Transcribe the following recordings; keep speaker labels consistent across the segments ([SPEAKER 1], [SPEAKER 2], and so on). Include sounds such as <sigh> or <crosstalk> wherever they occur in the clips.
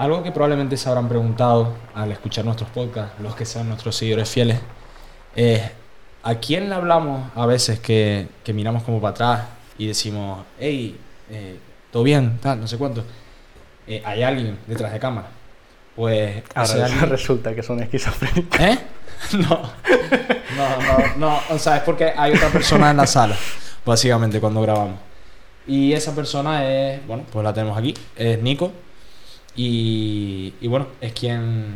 [SPEAKER 1] Algo que probablemente se habrán preguntado al escuchar nuestros podcasts, los que sean nuestros seguidores fieles, es ¿a quién le hablamos a veces que, que miramos como para atrás y decimos, hey, eh, todo bien, tal, no sé cuánto? Eh, hay alguien detrás de cámara. Pues
[SPEAKER 2] Ahora
[SPEAKER 1] alguien- <laughs>
[SPEAKER 2] resulta que son esquizofrénicos.
[SPEAKER 1] ¿Eh? <laughs> No. No, no, no. O sea, es porque hay otra persona en la sala, básicamente, cuando grabamos. Y esa persona es, bueno, pues la tenemos aquí, es Nico. Y, y bueno, es quien,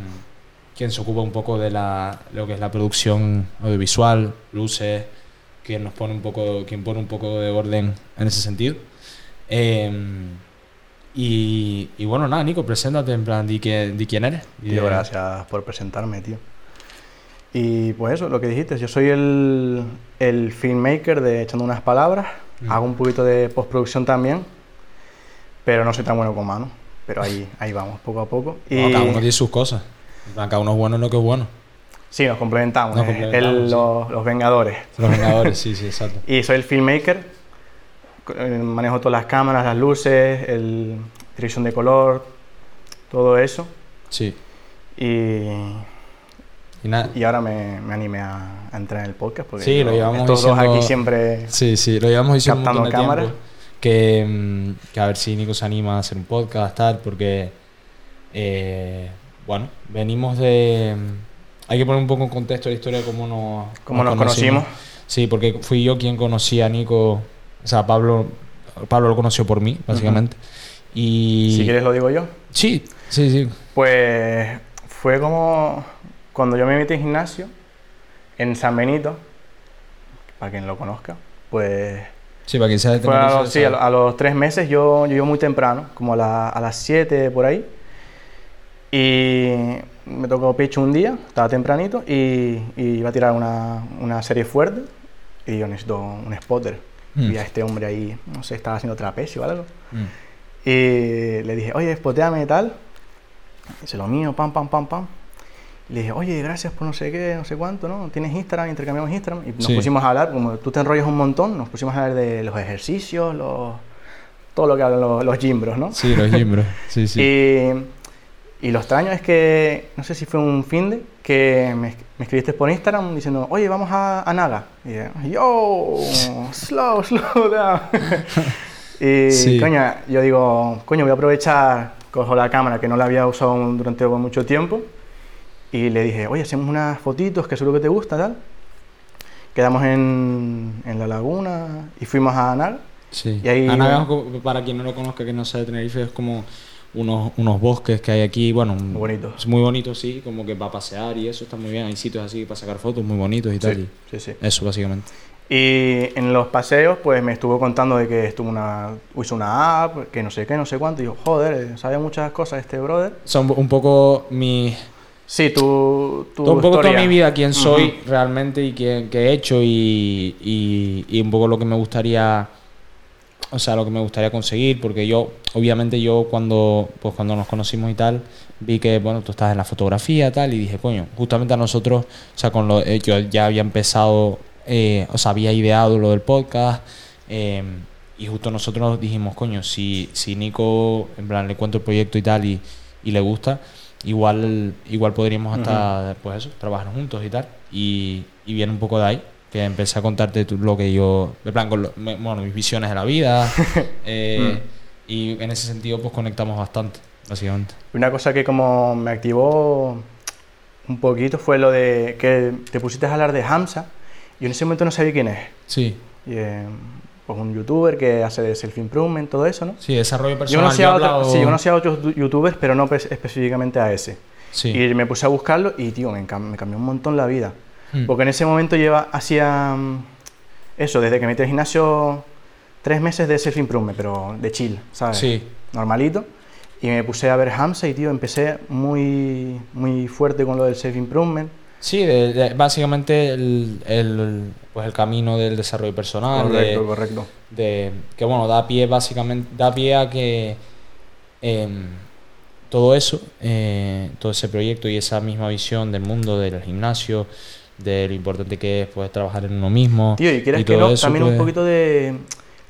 [SPEAKER 1] quien se ocupa un poco de la, lo que es la producción audiovisual, luces, quien nos pone un poco, quien pone un poco de orden en ese sentido. Em, y, y bueno, nada, Nico, preséntate en plan, di, que- di quién eres.
[SPEAKER 2] Tío,
[SPEAKER 1] de-
[SPEAKER 2] gracias por presentarme, tío. Y pues eso, lo que dijiste, yo soy el, el filmmaker de Echando unas palabras,
[SPEAKER 1] Mm.
[SPEAKER 2] hago un poquito de postproducción también, pero no soy tan bueno con mano. Pero ahí, ahí vamos, poco a poco. Y
[SPEAKER 1] No, cada uno tiene sus cosas. Cada uno es bueno en lo que es bueno.
[SPEAKER 2] sí, nos complementamos,
[SPEAKER 1] Nos complementamos,
[SPEAKER 2] el-
[SPEAKER 1] sí.
[SPEAKER 2] los, los Vengadores.
[SPEAKER 1] Los Vengadores, sí, sí, exacto. <laughs>
[SPEAKER 2] Y soy el filmmaker, eh, manejo todas las cámaras, las luces, el, dirección de color, todo eso.
[SPEAKER 1] Sí.
[SPEAKER 2] Y,
[SPEAKER 1] Y nada.
[SPEAKER 2] y ahora me, me animé a, a entrar en el podcast porque
[SPEAKER 1] Sí, lo llevamos
[SPEAKER 2] estos dos
[SPEAKER 1] diciendo-
[SPEAKER 2] aquí siempre...
[SPEAKER 1] Sí, sí, lo llevamos diciendo
[SPEAKER 2] Captando
[SPEAKER 1] montón de
[SPEAKER 2] cámara.
[SPEAKER 1] tiempo. Que, mm, que a ver si Nico se anima a hacer un podcast, tal, porque. eh, bueno, venimos de. mm, Hay que poner un poco en contexto la historia de cómo nos,
[SPEAKER 2] Cómo nos conocimos.
[SPEAKER 1] Sí, porque fui yo quien conocí a Nico. O sea, Pablo, Pablo lo conoció por mí, básicamente. Y.
[SPEAKER 2] Si quieres lo digo yo.
[SPEAKER 1] Sí, sí, sí.
[SPEAKER 2] Pues fue como cuando yo me metí en gimnasio en San Benito, para quien lo conozca, pues
[SPEAKER 1] Sí, para quien sea de
[SPEAKER 2] a, los- sí, a, a los tres meses yo, yo iba muy temprano, como a, la- a las 7 por ahí, y me tocó pecho un día, estaba tempranito, y, y iba a tirar una, una serie fuerte, y yo necesito un spotter.
[SPEAKER 1] Mm.
[SPEAKER 2] Vi a este hombre ahí, no sé, estaba haciendo trapecio o algo.
[SPEAKER 1] Mm.
[SPEAKER 2] Y le dije, oye, spoteame y tal. Dice lo mío, pam, pam, pam, pam. Le dije, oye, gracias por no sé qué, no sé cuánto, ¿no? ¿Tienes Instagram? Intercambiamos Instagram. Y nos
[SPEAKER 1] Sí.
[SPEAKER 2] pusimos a hablar, como tú te enrollas un montón, nos pusimos a hablar de los ejercicios, los, todo lo que hablan los, los gimbros, ¿no?
[SPEAKER 1] Sí, los gimbros. <laughs> Sí, sí.
[SPEAKER 2] Y, y lo extraño es que, no sé si fue un fin de, que me, me escribiste por Instagram diciendo, oye, vamos a, a Naga. Y dije, yo, slow, <laughs> slow down. <laughs> y,
[SPEAKER 1] Sí.
[SPEAKER 2] coño, yo digo, coño, voy a aprovechar, cojo la cámara que no la había usado durante mucho tiempo. Y le dije, oye, hacemos unas fotitos que seguro que te gusta, tal. Quedamos en, en la laguna y fuimos a Naga.
[SPEAKER 1] Sí.
[SPEAKER 2] Y ahí-
[SPEAKER 1] para quien no lo conozca, que no sea de Tenerife, es como unos, unos bosques que hay aquí, bueno,
[SPEAKER 2] Muy bonitos.
[SPEAKER 1] Es muy bonito, sí, como que para pasear y eso está muy bien. Hay sitios así para sacar fotos muy bonitos y tal.
[SPEAKER 2] Sí,
[SPEAKER 1] y
[SPEAKER 2] sí, sí.
[SPEAKER 1] Eso, básicamente.
[SPEAKER 2] Y en los paseos, pues me estuvo contando de que estuvo una, hizo una app, que no sé qué, no sé cuánto. Y yo, joder, sabe muchas cosas este brother.
[SPEAKER 1] Son un poco mi.
[SPEAKER 2] Sí, tu, tu
[SPEAKER 1] un poco toda mi vida, quién soy realmente y quién, qué he hecho y, y, y un poco lo que me gustaría. O sea, lo que me gustaría conseguir, porque yo, obviamente, yo cuando, pues cuando nos conocimos y tal, vi que, bueno, tú estás en la fotografía y tal, y dije, coño, justamente a nosotros, o sea, con lo, eh, yo ya había empezado, eh, o sea, había ideado lo del podcast, eh, y justo nosotros dijimos, coño, si, si Nico, en plan, le cuento el proyecto y tal, y, y le gusta, igual, igual podríamos hasta, pues eso, trabajar juntos y tal, y, y viene un poco de ahí que empecé a contarte tú- lo que yo, en plan, con lo- me- bueno, mis visiones de la vida. <laughs> eh, Y en ese sentido, pues conectamos bastante, básicamente.
[SPEAKER 2] Una cosa que como me activó un poquito fue lo de que te pusiste a hablar de Hamza. Yo en ese momento no sabía quién es.
[SPEAKER 1] Sí,
[SPEAKER 2] Y, eh, pues un youtuber que hace de self-improvement, todo eso, ¿no?
[SPEAKER 1] sí, desarrollo
[SPEAKER 2] Yo
[SPEAKER 1] personal.
[SPEAKER 2] conocía,
[SPEAKER 1] yo
[SPEAKER 2] a
[SPEAKER 1] he
[SPEAKER 2] otro-
[SPEAKER 1] hablado-
[SPEAKER 2] sí, yo conocía a otros youtubers, pero no pe- específicamente a ese.
[SPEAKER 1] Sí.
[SPEAKER 2] Y me puse a buscarlo y, tío, me, me cambió un montón la vida.
[SPEAKER 1] Mm.
[SPEAKER 2] Porque en ese momento lleva, hacía mm, eso, desde que me metí al gimnasio, tres meses de self-improvement, pero de chill, ¿sabes?
[SPEAKER 1] Sí,
[SPEAKER 2] Normalito. Y me puse a ver Hamza y, tío, empecé muy, muy fuerte con lo del self-improvement.
[SPEAKER 1] Sí de- de- básicamente el, el, pues el camino del desarrollo personal. de-
[SPEAKER 2] correcto, correcto.
[SPEAKER 1] de que bueno da pie básicamente da pie a que em, todo eso eh, todo ese proyecto y esa misma visión del mundo del gimnasio de lo importante que es pues trabajar en uno mismo
[SPEAKER 2] Tío, y quieres que no, también un
[SPEAKER 1] pues,
[SPEAKER 2] poquito de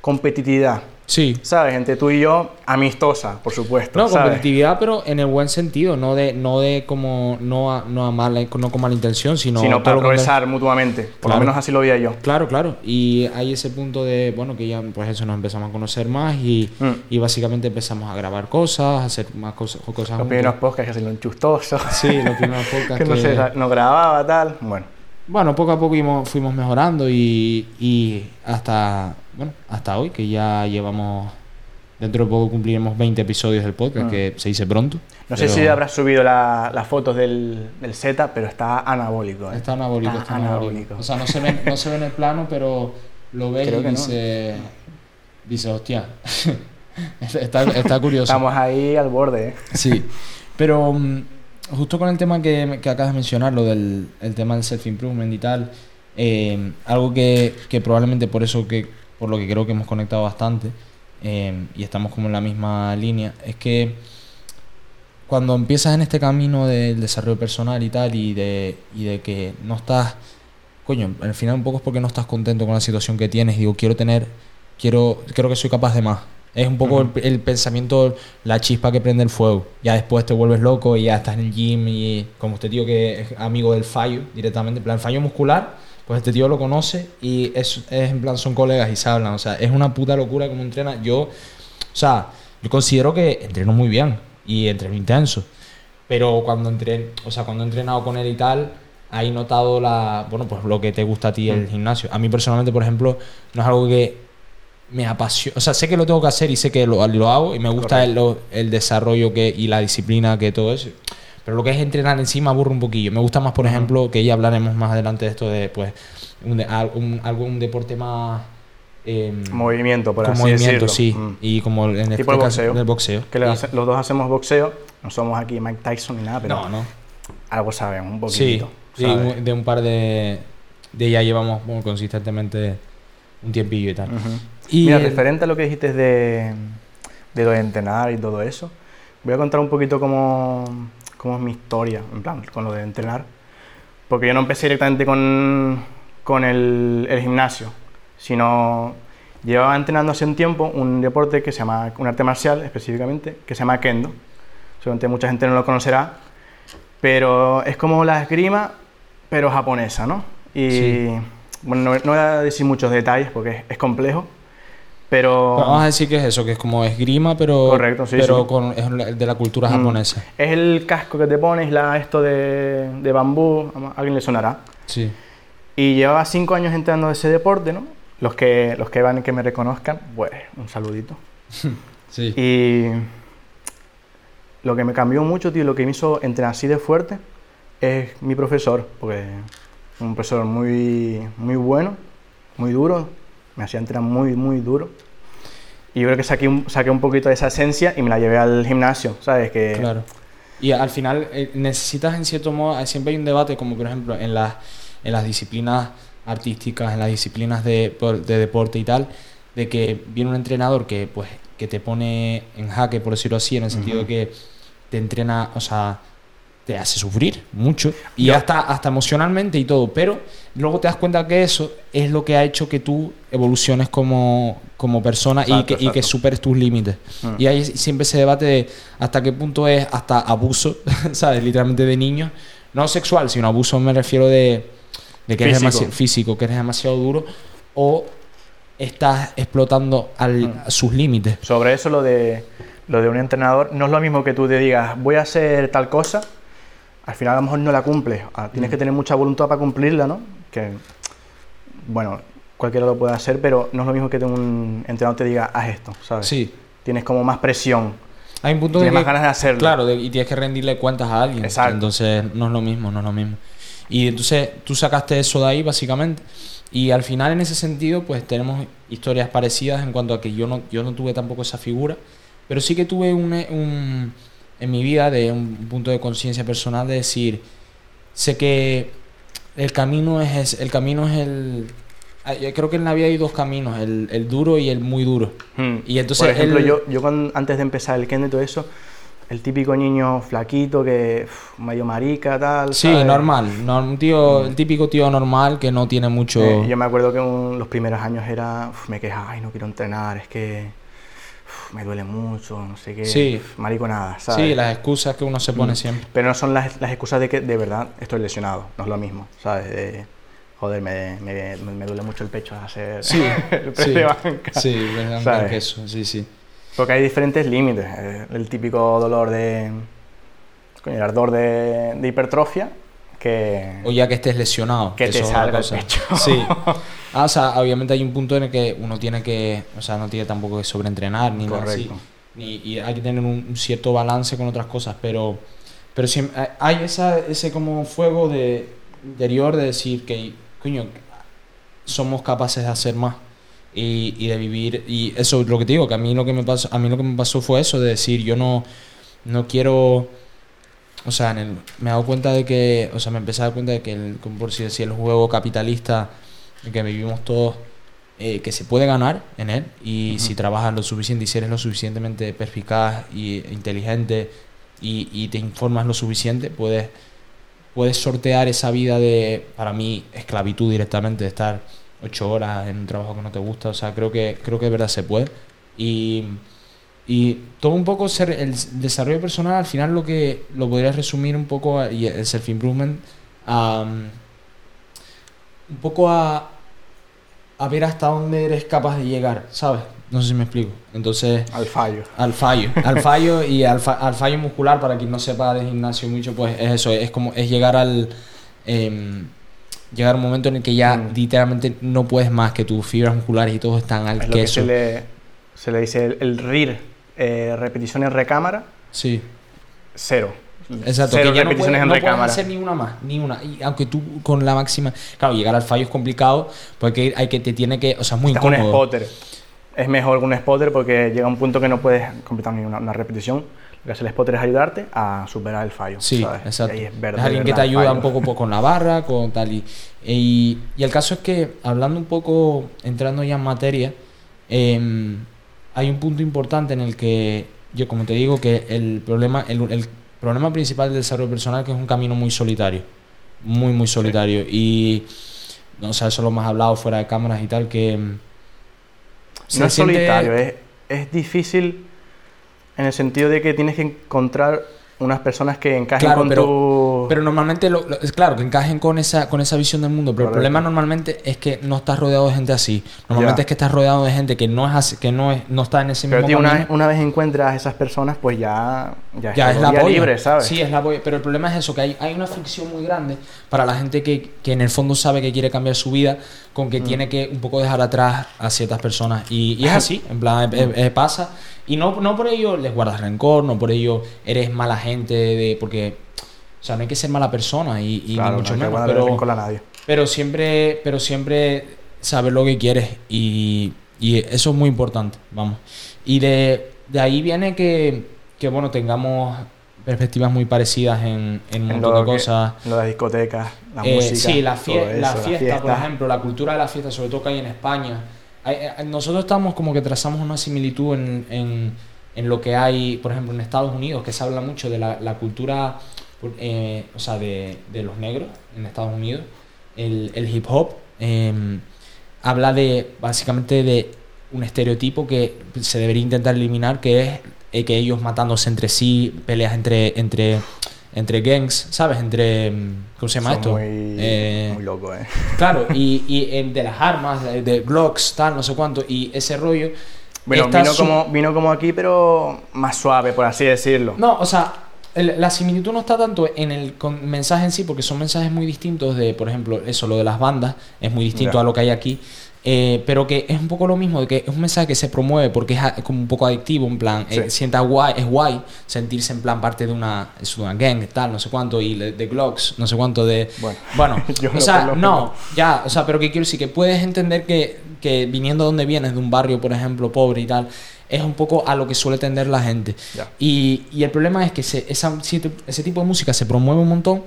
[SPEAKER 2] competitividad.
[SPEAKER 1] Sí.
[SPEAKER 2] ¿Sabes? Entre tú y yo, amistosa, por supuesto.
[SPEAKER 1] No,
[SPEAKER 2] ¿sabes?
[SPEAKER 1] competitividad, pero en el buen sentido, no de, no de como, no a, no a mala, no con mala intención, sino,
[SPEAKER 2] Sino para progresar mutuamente. Por
[SPEAKER 1] Claro.
[SPEAKER 2] lo menos así lo veía yo.
[SPEAKER 1] Claro, claro. Y hay ese punto de, bueno, que ya pues eso nos empezamos a conocer más y,
[SPEAKER 2] Mm.
[SPEAKER 1] y básicamente empezamos a grabar cosas, a hacer más cosas, cosas
[SPEAKER 2] Los primeros podcasts que salieron chustosos. <laughs>
[SPEAKER 1] Sí, los primeros <laughs> podcasts
[SPEAKER 2] que no,
[SPEAKER 1] que-
[SPEAKER 2] se, no grababa, tal. Bueno,
[SPEAKER 1] Bueno, poco a poco íbamos- fuimos mejorando y, y hasta, bueno, hasta hoy, que ya llevamos, dentro de poco cumpliremos 20 episodios del podcast,
[SPEAKER 2] Mm.
[SPEAKER 1] que se dice pronto.
[SPEAKER 2] no sé
[SPEAKER 1] pero
[SPEAKER 2] si habrás subido la- las fotos del, del Z, pero está anabólico. ¿eh?
[SPEAKER 1] Está anabólico,
[SPEAKER 2] Está
[SPEAKER 1] está anabólico.
[SPEAKER 2] anabólico.
[SPEAKER 1] O sea, no se, ve, no se ve en el plano, pero lo ves
[SPEAKER 2] Creo
[SPEAKER 1] y
[SPEAKER 2] que no.
[SPEAKER 1] dice, dice, hostia, <laughs> está, está curioso.
[SPEAKER 2] Estamos ahí al borde. ¿eh?
[SPEAKER 1] Sí, pero mm, justo con el tema que, que acabas de mencionar, lo del el tema del self-improvement y tal, eh, algo que, que probablemente por eso que, por lo que creo que hemos conectado bastante eh, y estamos como en la misma línea, es que cuando empiezas en este camino del desarrollo personal y tal, y de, y de que no estás, coño, al final un poco es porque no estás contento con la situación que tienes, digo, quiero tener, quiero, creo que soy capaz de más. Es un poco el, el pensamiento, la chispa que prende el fuego. Ya después te vuelves loco y ya estás en el gym y como este tío que es amigo del fallo directamente, en plan fallo muscular, pues este tío lo conoce y es, es en plan son colegas y se hablan. O sea, es una puta locura como entrena. Yo, o sea, yo considero que entreno muy bien y entreno intenso. Pero cuando entre, o sea, cuando he entrenado con él y tal, ahí notado la, bueno, pues lo que te gusta a ti el gimnasio. A mí personalmente, por ejemplo, no es algo que me apasiona, o sea, sé que lo tengo que hacer y sé que lo, lo hago y me gusta el, el desarrollo que y la disciplina que todo eso. Pero lo que es entrenar en sí me aburre un poquillo. Me gusta más, por ejemplo, que ya hablaremos más adelante de esto de, pues, un, un- algo, un deporte más... em,
[SPEAKER 2] Movimiento, por así
[SPEAKER 1] movimiento,
[SPEAKER 2] decirlo.
[SPEAKER 1] sí.
[SPEAKER 2] Mm.
[SPEAKER 1] Y como en este
[SPEAKER 2] Tipo el
[SPEAKER 1] caso,
[SPEAKER 2] boxeo.
[SPEAKER 1] del boxeo.
[SPEAKER 2] Que los dos hacemos boxeo. No somos aquí Mike Tyson ni nada, pero
[SPEAKER 1] no, no.
[SPEAKER 2] algo sabemos, un poquito.
[SPEAKER 1] sí, de un par de, de ya llevamos bueno, consistentemente un tiempillo y tal. Y
[SPEAKER 2] Mira,
[SPEAKER 1] el-
[SPEAKER 2] referente a lo que dijiste de, de lo de entrenar y todo eso, voy a contar un poquito cómo, cómo es mi historia, en plan, con lo de entrenar. Porque yo no empecé directamente con, con el, el gimnasio, sino llevaba entrenando hace un tiempo un deporte que se llama, un arte marcial específicamente, que se llama Kendo. Seguramente mucha gente no lo conocerá, pero es como la esgrima, pero japonesa, ¿no? Y
[SPEAKER 1] Sí.
[SPEAKER 2] bueno, no, no voy a decir muchos detalles porque es, es complejo, pero
[SPEAKER 1] Vamos a decir que es eso, que es como esgrima, pero,
[SPEAKER 2] Correcto, sí,
[SPEAKER 1] pero
[SPEAKER 2] sí.
[SPEAKER 1] Con, es de la cultura
[SPEAKER 2] Mm.
[SPEAKER 1] japonesa.
[SPEAKER 2] es el casco que te pones, la, esto de, de bambú, a alguien le sonará.
[SPEAKER 1] Sí.
[SPEAKER 2] Y llevaba cinco años entrenando ese deporte, ¿no? Los que, los que van y que me reconozcan, pues un saludito. <laughs>
[SPEAKER 1] Sí.
[SPEAKER 2] Y lo que me cambió mucho, tío, lo que me hizo entrenar así de fuerte es mi profesor, porque un profesor muy, muy bueno, muy duro, me hacía entrenar muy, muy duro. Y yo creo que saqué un, saqué un poquito de esa esencia y me la llevé al gimnasio, ¿sabes? Que,
[SPEAKER 1] Claro. Y al final eh, necesitas en cierto modo, eh, siempre hay un debate como por ejemplo en las, en las disciplinas artísticas, en las disciplinas de, de deporte y tal, de que viene un entrenador que pues que te pone en jaque, por decirlo así, en el sentido de que te entrena, o sea, te hace sufrir mucho y
[SPEAKER 2] Yo-
[SPEAKER 1] hasta, hasta emocionalmente y todo, pero luego te das cuenta que eso es lo que ha hecho que tú evoluciones como, como persona y,
[SPEAKER 2] Exacto,
[SPEAKER 1] que, y que superes tus límites.
[SPEAKER 2] Mm.
[SPEAKER 1] Y ahí siempre se debate de hasta qué punto es hasta abuso, <laughs> ¿sabes? Literalmente de niños. No sexual, sino abuso me refiero de, de que eres
[SPEAKER 2] Físico.
[SPEAKER 1] demasiado físico, que eres demasiado duro o estás explotando al,
[SPEAKER 2] Mm.
[SPEAKER 1] a sus límites.
[SPEAKER 2] Sobre eso, lo de, lo de un entrenador, no es lo mismo que tú te digas, voy a hacer tal cosa, al final a lo mejor no la cumples. Ah, Tienes
[SPEAKER 1] Mm.
[SPEAKER 2] que tener mucha voluntad para cumplirla, ¿no? Que, bueno, cualquiera lo puede hacer, pero no es lo mismo que un entrenador te diga, haz esto, ¿sabes?
[SPEAKER 1] Sí.
[SPEAKER 2] Tienes como más presión,
[SPEAKER 1] Hay un punto
[SPEAKER 2] tienes más ganas de hacerlo.
[SPEAKER 1] Claro, de- y tienes que rendirle cuentas a alguien.
[SPEAKER 2] Exacto.
[SPEAKER 1] Entonces no es lo mismo, no es lo mismo. Y entonces tú sacaste eso de ahí básicamente. Y al final en ese sentido pues tenemos historias parecidas en cuanto a que yo no, yo no tuve tampoco esa figura. Pero sí que tuve un, un- en mi vida de un punto de conciencia personal de decir, sé que el camino es, es- el camino es el... Yo creo que en la vida hay dos caminos, el, el duro y el muy duro.
[SPEAKER 2] Hmm.
[SPEAKER 1] Y entonces
[SPEAKER 2] Por ejemplo,
[SPEAKER 1] él-
[SPEAKER 2] yo, yo cuando- antes de empezar el kendo y todo eso, el típico niño flaquito que uf, medio marica, tal.
[SPEAKER 1] Sí,
[SPEAKER 2] ¿sabes?
[SPEAKER 1] normal. no- un tío, el típico tío normal que no tiene mucho.
[SPEAKER 2] Eh, yo me acuerdo que un- los primeros años era, uf, me quejaba, ay, no quiero entrenar, es que me duele mucho, no sé qué,
[SPEAKER 1] Sí.
[SPEAKER 2] mariconada, ¿sabes?
[SPEAKER 1] Sí, las excusas que uno se pone
[SPEAKER 2] Mm.
[SPEAKER 1] siempre.
[SPEAKER 2] Pero no son las, las excusas de que de verdad estoy lesionado, no es lo mismo, ¿sabes? De, joder, me, me, me duele mucho el pecho hacer
[SPEAKER 1] Sí, <laughs>
[SPEAKER 2] el press
[SPEAKER 1] sí,
[SPEAKER 2] de banca.
[SPEAKER 1] sí,
[SPEAKER 2] ¿Sabes?
[SPEAKER 1] eso, sí, sí.
[SPEAKER 2] Porque hay diferentes límites. eh, El típico dolor de. Coño, el ardor de, de hipertrofia que.
[SPEAKER 1] O ya que estés lesionado.
[SPEAKER 2] Que te
[SPEAKER 1] es otra
[SPEAKER 2] salga el pecho.
[SPEAKER 1] Sí. <laughs> Ah, o sea, obviamente hay un punto en el que uno tiene que, o sea, no tiene tampoco que sobreentrenar ni nada así.
[SPEAKER 2] Correcto.
[SPEAKER 1] Ni, y hay que tener un, cierto balance con otras cosas, pero, pero siempre hay esa, ese como fuego de interior de decir que, coño, somos capaces de hacer más y, y de vivir y eso es lo que te digo que a mí lo que me pasó a mí lo que me pasó fue eso de decir yo no no quiero o sea en el- me he dado cuenta de que o sea me empecé a dar cuenta de que el, como por si decir el juego capitalista en que vivimos todos eh, que se puede ganar en él y si trabajas lo suficiente y si eres lo suficientemente perspicaz y inteligente y, y te informas lo suficiente puedes puedes sortear esa vida de, para mí, esclavitud directamente, de estar ocho horas en un trabajo que no te gusta. O sea, creo que, creo que de verdad se puede. Y, y todo un poco ser el desarrollo personal, al final lo que lo podría resumir un poco, y el self-improvement, um, un poco a, a ver hasta dónde eres capaz de llegar, ¿sabes? No sé si me explico. Entonces,
[SPEAKER 2] Al fallo.
[SPEAKER 1] al fallo. Al fallo y al, fa- al fallo muscular, para quien no sepa de gimnasio mucho, pues es eso, es como es llegar al em, llegar a un momento en el que ya
[SPEAKER 2] Mm.
[SPEAKER 1] literalmente no puedes más, que tus fibras musculares y todo están al
[SPEAKER 2] Es lo que
[SPEAKER 1] queso.
[SPEAKER 2] se le, se le dice el, el RIR, eh, repeticiones recámara,
[SPEAKER 1] Sí.
[SPEAKER 2] cero.
[SPEAKER 1] Exacto,
[SPEAKER 2] Cero
[SPEAKER 1] que ya no puedes,
[SPEAKER 2] en
[SPEAKER 1] no puedes hacer ni una más, ni una. Y aunque tú con la máxima, claro, llegar al fallo es complicado, porque hay que te tiene que, o sea, es muy
[SPEAKER 2] Estás un
[SPEAKER 1] incómodo.
[SPEAKER 2] spotter. Es mejor un spotter porque llega un punto que no puedes completar ni una, una repetición. Lo que hace el spotter es ayudarte a superar el fallo.
[SPEAKER 1] Sí, exacto.
[SPEAKER 2] es,
[SPEAKER 1] es
[SPEAKER 2] ver- de
[SPEAKER 1] alguien que te ayuda un poco po- con la barra, con tal y, y, y el caso es que, hablando un poco, entrando ya en materia, em, hay un punto importante en el que, yo como te digo, que el problema, el, el problema principal del desarrollo personal que es un camino muy solitario, muy, muy solitario. Y, no sé, eso lo hemos hablado fuera de cámaras y tal, que... se
[SPEAKER 2] No es
[SPEAKER 1] siente-
[SPEAKER 2] solitario, es, es difícil en el sentido de que tienes que encontrar unas personas que encajen
[SPEAKER 1] Claro,
[SPEAKER 2] con
[SPEAKER 1] pero-
[SPEAKER 2] tu...
[SPEAKER 1] Pero normalmente, lo- lo- es claro, que encajen con esa, con esa visión del mundo. Pero
[SPEAKER 2] Correcto.
[SPEAKER 1] el problema normalmente es que no estás rodeado de gente así. Normalmente
[SPEAKER 2] Ya.
[SPEAKER 1] es que estás rodeado de gente que no es así- que no es, no está en ese
[SPEAKER 2] Pero
[SPEAKER 1] mismo
[SPEAKER 2] tío, una, vez- una vez encuentras a esas personas, pues ya, ya,
[SPEAKER 1] ya es la polla.
[SPEAKER 2] libre, ¿sabes?
[SPEAKER 1] Sí, es la polla. Pero el problema es eso, que hay, hay una fricción muy grande para la gente que, que en el fondo sabe que quiere cambiar su vida, con
[SPEAKER 2] Mm.
[SPEAKER 1] que tiene que un poco dejar atrás a ciertas personas. Y, y es así, en plan, eh, eh, pasa. Y no, no por ello les guardas rencor, no por ello eres mala gente, de, porque... O sea, no hay que ser mala persona y, y ni
[SPEAKER 2] claro,
[SPEAKER 1] mucho
[SPEAKER 2] no
[SPEAKER 1] menos. Pero,
[SPEAKER 2] a nadie.
[SPEAKER 1] pero siempre, pero siempre saber lo que quieres y, y eso es muy importante, vamos. Y de, de ahí viene que, que, bueno, tengamos perspectivas muy parecidas en, en un
[SPEAKER 2] En
[SPEAKER 1] montón de cosas.
[SPEAKER 2] lo de discotecas, la
[SPEAKER 1] Eh,
[SPEAKER 2] música.
[SPEAKER 1] sí, la, fie-
[SPEAKER 2] eso,
[SPEAKER 1] la fiesta, por
[SPEAKER 2] fiesta.
[SPEAKER 1] ejemplo, la cultura de la fiesta, sobre todo que hay en España. Eh, nosotros estamos como que trazamos una similitud en, en- en lo que hay, por ejemplo, en Estados Unidos, que se habla mucho de la, la cultura, eh, o sea, de, de los negros en Estados Unidos. El, el hip hop eh, habla de, básicamente, de un estereotipo que se debería intentar eliminar, que es eh, que ellos matándose entre sí, peleas entre, entre, entre gangs, ¿sabes? Entre, mm, ¿cómo se llama
[SPEAKER 2] Son
[SPEAKER 1] esto?
[SPEAKER 2] Muy,
[SPEAKER 1] Eh,
[SPEAKER 2] muy loco, ¿eh?
[SPEAKER 1] Claro, y, y de las armas, de, de Glocks, tal, no sé cuánto, y ese rollo.
[SPEAKER 2] Bueno, vino
[SPEAKER 1] su-
[SPEAKER 2] como, vino como aquí, pero más suave, por así decirlo.
[SPEAKER 1] No, o sea, el- la similitud no está tanto en el con- mensaje en sí, porque son mensajes muy distintos de, por ejemplo, eso, lo de las bandas, es muy distinto a lo que hay aquí. Eh, pero que es un poco lo mismo, de que es un mensaje que se promueve porque es, como un poco adictivo, en plan, eh, sienta guay, es guay sentirse en plan parte de una, es una gang, tal, no sé cuánto, y de, de Glocks, no sé cuánto de...
[SPEAKER 2] Bueno,
[SPEAKER 1] Bueno, <laughs>
[SPEAKER 2] yo
[SPEAKER 1] o
[SPEAKER 2] no
[SPEAKER 1] sea, no, ya, o sea, pero que quiero decir que puedes entender que, que viniendo de donde vienes, de un barrio, por ejemplo, pobre y tal, es un poco a lo que suele tender la gente. Y, y el problema es que se- esa- ese tipo de música se promueve un montón,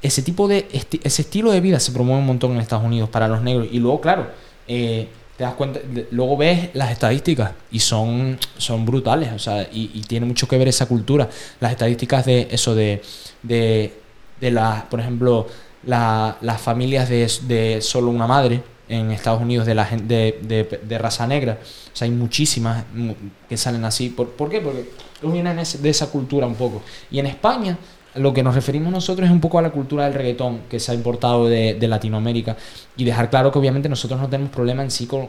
[SPEAKER 1] ese tipo de esti- ese estilo de vida se promueve un montón en Estados Unidos para los negros. Y luego, claro, eh, te das cuenta, luego ves las estadísticas y son, son brutales, o sea, y, tiene mucho que ver esa cultura. Las estadísticas de eso de, de, de las, por ejemplo, la- las familias de, de solo una madre, en Estados Unidos de, la, de, de- de raza negra. O sea, hay muchísimas mu- que salen así. ¿Por, por qué? Porque vienen de esa cultura un poco. Y en España, lo que nos referimos nosotros es un poco a la cultura del reggaetón que se ha importado de, de Latinoamérica. Y dejar claro que obviamente nosotros no tenemos problema en sí con,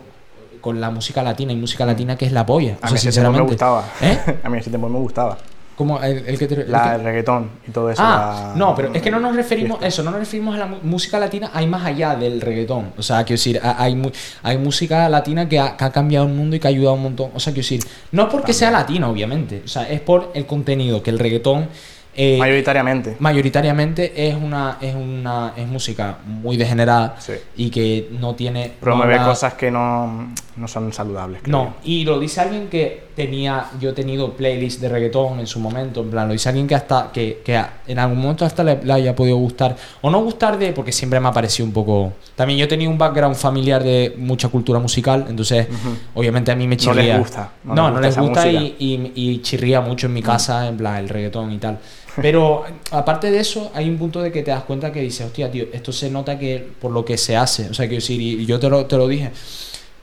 [SPEAKER 1] con la música latina. Y música latina que es la polla.
[SPEAKER 2] A
[SPEAKER 1] O
[SPEAKER 2] mí
[SPEAKER 1] sea,
[SPEAKER 2] ese tiempo me
[SPEAKER 1] sinceramente.
[SPEAKER 2] gustaba.
[SPEAKER 1] ¿Eh? <laughs>
[SPEAKER 2] A mí ese tiempo me gustaba.
[SPEAKER 1] Como el, el que te- el
[SPEAKER 2] La,
[SPEAKER 1] que-
[SPEAKER 2] el reggaetón y todo eso.
[SPEAKER 1] Ah,
[SPEAKER 2] la-
[SPEAKER 1] no, pero es que no nos referimos
[SPEAKER 2] fiesta.
[SPEAKER 1] eso, no nos referimos a la música latina, hay más allá del reggaetón. O sea, quiero decir, ha- hay, hay música latina que ha, que ha cambiado el mundo y que ha ayudado un montón. O sea, quiero decir, no porque sea latina, obviamente. O sea, es por el contenido, que el reggaetón eh,
[SPEAKER 2] Mayoritariamente.
[SPEAKER 1] mayoritariamente es una, es una es música muy degenerada
[SPEAKER 2] Sí.
[SPEAKER 1] y que no tiene.
[SPEAKER 2] Promueve
[SPEAKER 1] no habla-
[SPEAKER 2] cosas que no, no son saludables. creo
[SPEAKER 1] no, y lo dice alguien que tenía, yo he tenido playlists de reggaetón en su momento, en plan, lo dice alguien que hasta, que, que en algún momento hasta le, le haya podido gustar, o no gustar de, porque siempre me ha parecido un poco, también yo tenido un background familiar de mucha cultura musical, entonces obviamente a mí me
[SPEAKER 2] No les
[SPEAKER 1] chirría.
[SPEAKER 2] gusta, no
[SPEAKER 1] No,
[SPEAKER 2] les
[SPEAKER 1] no,
[SPEAKER 2] gusta
[SPEAKER 1] les
[SPEAKER 2] esa
[SPEAKER 1] gusta y, y, y chirría mucho en mi casa, en plan, el reggaetón y tal. Pero aparte de eso, hay un punto de que te das cuenta que dices, hostia, tío, esto se nota que por lo que se hace. O sea, quiero decir, y yo te lo, te lo dije,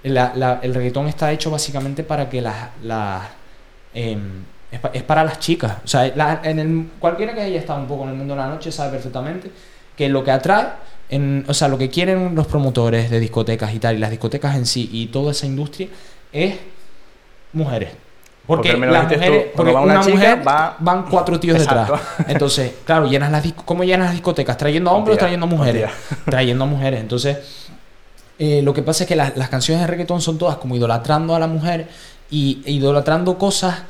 [SPEAKER 1] la- la- el reggaetón está hecho básicamente para que las... las, em, es, es para las chicas. O sea, la- en el, cualquiera que haya estado un poco en el mundo de la noche sabe perfectamente que lo que atrae, en, o sea, lo que quieren los promotores de discotecas y tal, y las discotecas en sí, y toda esa industria, es mujeres. Porque,
[SPEAKER 2] Porque
[SPEAKER 1] las mujeres, porque
[SPEAKER 2] va
[SPEAKER 1] una,
[SPEAKER 2] una chica,
[SPEAKER 1] mujer
[SPEAKER 2] va-
[SPEAKER 1] van cuatro tíos
[SPEAKER 2] Exacto.
[SPEAKER 1] detrás. <laughs> Entonces, claro, llenas las ¿cómo llenas las discotecas? ¿Trayendo a hombres o trayendo a mujeres? <laughs> Trayendo a mujeres. Entonces, eh, lo que pasa es que las, las canciones de reggaetón son todas como idolatrando a la mujer y e idolatrando cosas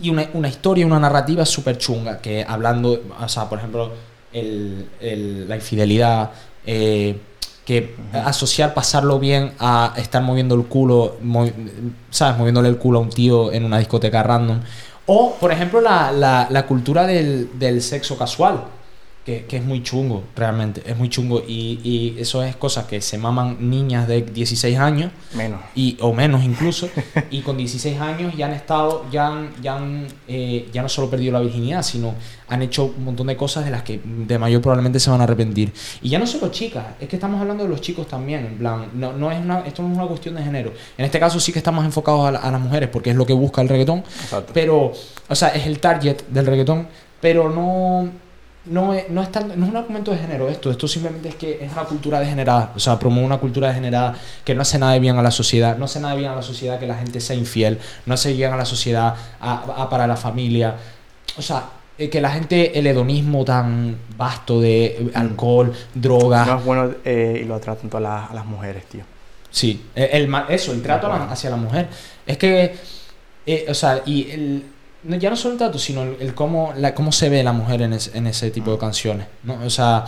[SPEAKER 1] y una, una historia, una narrativa súper chunga. Que hablando, o sea, por ejemplo, el- el- la infidelidad, eh, que asociar pasarlo bien a estar moviendo el culo, movi- ¿sabes? Moviéndole el culo a un tío en una discoteca random. O, por ejemplo, la, la- la cultura del, del sexo casual, que, que es muy chungo, realmente. Es muy chungo. Y, y eso es cosas que se maman niñas de 16 años
[SPEAKER 2] Menos.
[SPEAKER 1] y, o menos incluso, <laughs> y con 16 años ya han estado, ya han, ya han, eh, ya no solo perdido la virginidad, sino han hecho un montón de cosas de las que de mayor probablemente se van a arrepentir. Y ya no solo chicas, es que estamos hablando de los chicos también, en plan, no, no es una, esto no es una cuestión de género. En este caso sí que estamos enfocados a, la- a las mujeres, porque es lo que busca el reggaetón,
[SPEAKER 2] Exacto.
[SPEAKER 1] pero, o sea, es el target del reggaetón, pero no... No es, no, es tan- no es un argumento de género esto, esto simplemente es que es una cultura degenerada, o sea, promueve una cultura degenerada que no hace nada de bien a la sociedad, no hace nada de bien a la sociedad que la gente sea infiel, no hace bien a la sociedad a, a- para la familia, o sea, eh, que la gente, el hedonismo tan vasto de eh, alcohol, drogas,
[SPEAKER 2] No es bueno eh, y lo tratan tanto a, las- a las mujeres, tío.
[SPEAKER 1] Sí, el, eso, el trato hacia la mujer. Es que, eh, o sea, y el, ya no solo el trato, sino el, el cómo, la, cómo se ve la mujer en, es- en ese tipo de canciones, ¿no? O sea,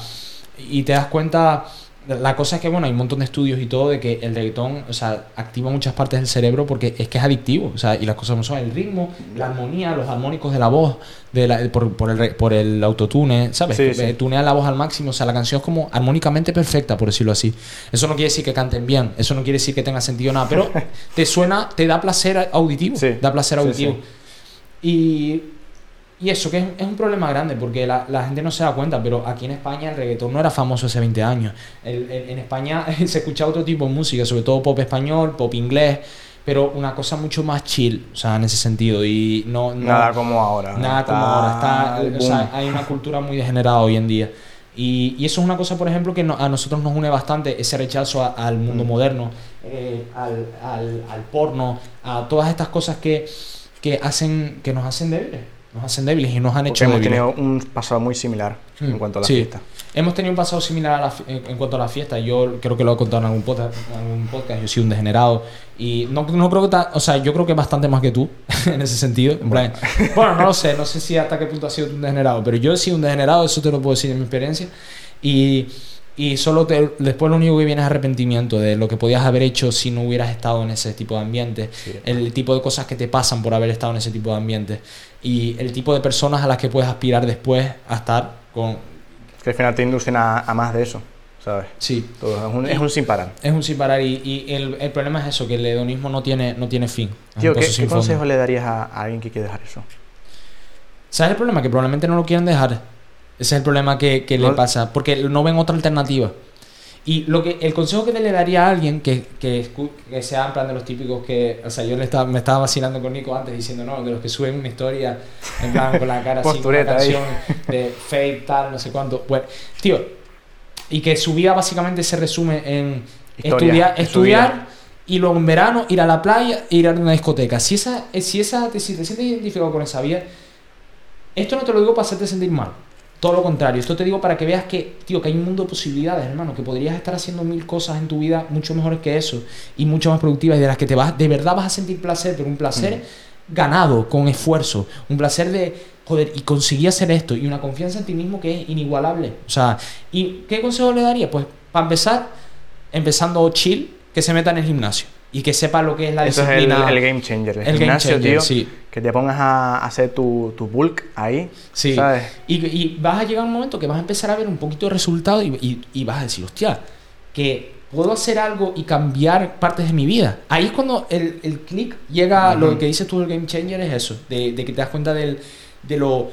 [SPEAKER 1] y te das cuenta, la cosa es que, bueno, hay un montón de estudios y todo de que el reggaetón, o sea, activa muchas partes del cerebro porque es que es adictivo, o sea, y las cosas como son, el ritmo, la armonía, los armónicos de la voz, de la, por, por el, por el autotune, ¿sabes?
[SPEAKER 2] Sí, sí.
[SPEAKER 1] tunea la voz al máximo, o sea, la canción es como armónicamente perfecta, por decirlo así. Eso no quiere decir que canten bien, eso no quiere decir que tenga sentido nada, pero <laughs> te suena, te da placer auditivo,
[SPEAKER 2] Sí,
[SPEAKER 1] da placer
[SPEAKER 2] sí,
[SPEAKER 1] auditivo. Y, y eso, que es, es un problema grande, porque la, la gente no se da cuenta, pero aquí en España el reggaetón no era famoso hace 20 años. El- el- en España <laughs> se escuchaba otro tipo de música, sobre todo pop español, pop inglés, pero una cosa mucho más chill, o sea, en ese sentido. Y no, no-
[SPEAKER 2] Nada como ahora.
[SPEAKER 1] Nada
[SPEAKER 2] Está
[SPEAKER 1] como ahora. Está, o sea, hay una cultura muy degenerada hoy en día. Y, y eso es una cosa, por ejemplo, que no- a nosotros nos une bastante, ese rechazo a- al mundo
[SPEAKER 2] Mm.
[SPEAKER 1] moderno, eh, al, al- al porno, a todas estas cosas que, que, hacen, que nos hacen débiles. Nos hacen débiles y nos han
[SPEAKER 2] Porque
[SPEAKER 1] hecho
[SPEAKER 2] hemos
[SPEAKER 1] débiles.
[SPEAKER 2] tenido un pasado muy similar en
[SPEAKER 1] Mm,
[SPEAKER 2] cuanto a la
[SPEAKER 1] sí.
[SPEAKER 2] fiesta.
[SPEAKER 1] Hemos tenido un pasado similar a la en, cuanto a la fiesta. Yo creo que lo he contado en algún podcast. En algún podcast. Yo soy un degenerado. Y no, no creo que. ta- o sea, yo creo que bastante más que tú. <laughs> en ese sentido. En plan- bueno, no lo sé. No <laughs> sé si hasta qué punto has sido un degenerado. Pero yo he sido un degenerado. Eso te lo puedo decir en mi experiencia. Y. Y solo te- después lo único que viene es arrepentimiento de lo que podías haber hecho si no hubieras estado en ese tipo de ambiente.
[SPEAKER 2] Sí.
[SPEAKER 1] El tipo de cosas que te pasan por haber estado en ese tipo de ambiente. Y el tipo de personas a las que puedes aspirar después a estar con...
[SPEAKER 2] Que al final te inducen a, a más de eso, ¿sabes?
[SPEAKER 1] Sí,
[SPEAKER 2] Todo, es, un, es un sin parar.
[SPEAKER 1] Es un sin parar y, y el, el problema es eso, que el hedonismo no tiene, no tiene fin.
[SPEAKER 2] Tío, ¿qué, consejo le darías a, a alguien que quiere dejar eso?
[SPEAKER 1] ¿Sabes el problema? Que probablemente no lo quieren dejar. Ese es el problema que, que le pasa. Porque no ven otra alternativa. Y lo que, el consejo que le daría a alguien que, que, que sea en plan de los típicos que, o sea, yo le estaba, me estaba vacilando con Nico antes diciendo, no, de los que suben una historia en plan con la cara así, con una canción de fake, tal, no sé cuánto. Bueno, tío, y que su vida básicamente se resume en estudiar, estudiar y luego en verano ir a la playa e ir a una discoteca. Si esa, si esa, si te sientes identificado con esa vida, esto no te lo digo para hacerte sentir mal. Todo lo contrario, esto te digo para que veas que, tío, que hay un mundo de posibilidades, hermano, que podrías estar haciendo mil cosas en tu vida mucho mejores que eso y mucho más productivas y de las que te vas, de verdad vas a sentir placer, pero un placer mm. ganado, con esfuerzo, un placer de, joder, y conseguí hacer esto y una confianza en ti mismo que es inigualable. O sea, ¿y qué consejo le daría? Pues, para empezar, empezando chill, que se meta en el gimnasio y que sepa lo que es la
[SPEAKER 2] Eso
[SPEAKER 1] disciplina.
[SPEAKER 2] Es el, game changer. El, gimnasio, tío, sí. Que te pongas a hacer tu, tu bulk ahí. Sí. ¿sabes?
[SPEAKER 1] Y, y, vas a llegar a un momento que vas a empezar a ver un poquito de resultado y, y, vas a decir, hostia, que puedo hacer algo y cambiar partes de mi vida. Ahí es cuando el, el click llega, lo que dices tú del game changer es eso, de, de que te das cuenta del, de lo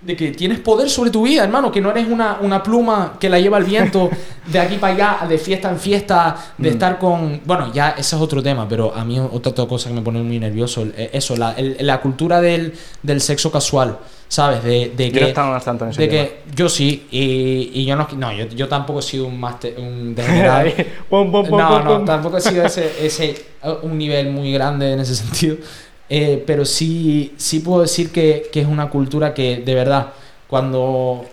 [SPEAKER 1] de que tienes poder sobre tu vida, hermano, que no eres una, una pluma que la lleva el viento <laughs> de aquí para allá, de fiesta en fiesta, de mm. estar con... Bueno, ya ese es otro tema, pero a mí otra, cosa que me pone muy nervioso, eh, eso, la, la cultura del, del, sexo casual, ¿sabes? De, de que...
[SPEAKER 2] Yo no tanto en ese
[SPEAKER 1] de que Yo sí, y, y yo no... No, yo, yo, tampoco he sido un máster, un degenerado. <laughs> no, no, tampoco he sido ese, ese, un nivel muy grande en ese sentido. Eh, pero sí, sí puedo decir que, que, es una cultura que de verdad, cuando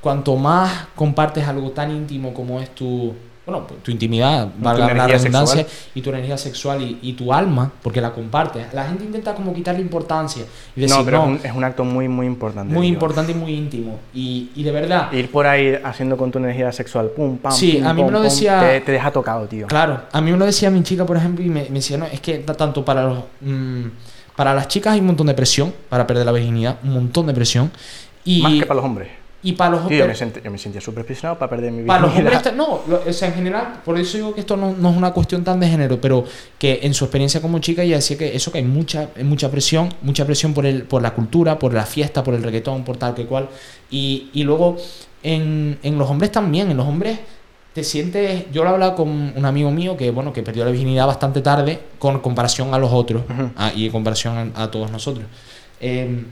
[SPEAKER 1] cuanto más compartes algo tan íntimo como es tu, bueno, pues, tu intimidad, valga la redundancia, y tu energía sexual y, tu alma, porque la compartes. La gente intenta como quitarle importancia. Y decir,
[SPEAKER 2] no, pero es, un, acto muy, muy importante.
[SPEAKER 1] Muy importante y muy íntimo. Y, y, de verdad...
[SPEAKER 2] Ir por ahí haciendo con tu energía sexual, pum, pam,
[SPEAKER 1] Sí, a mí me lo decía...
[SPEAKER 2] te, deja tocado, tío.
[SPEAKER 1] Claro, a mí me lo decía mi chica, por ejemplo, y me, me decía, no, es que tanto para los... Mm, para las chicas hay un montón de presión para perder la virginidad, un montón de presión. Y,
[SPEAKER 2] Más que para los hombres.
[SPEAKER 1] Y para los
[SPEAKER 2] hombres. Yo, me sentía, súper presionado para perder mi
[SPEAKER 1] virginidad. Para los hombres, no, o sea, en general, por eso digo que esto no, no, es una cuestión tan de género, pero que en su experiencia como chica ella decía que eso que hay mucha, mucha presión, mucha presión por, el, por la cultura, por la fiesta, por el reggaetón, por tal que cual. Y, y luego en, en los hombres también, en los hombres te sientes. Yo lo he hablado con un amigo mío que, bueno, que perdió la virginidad bastante tarde con comparación a los otros ah, y en comparación a, todos nosotros. Em,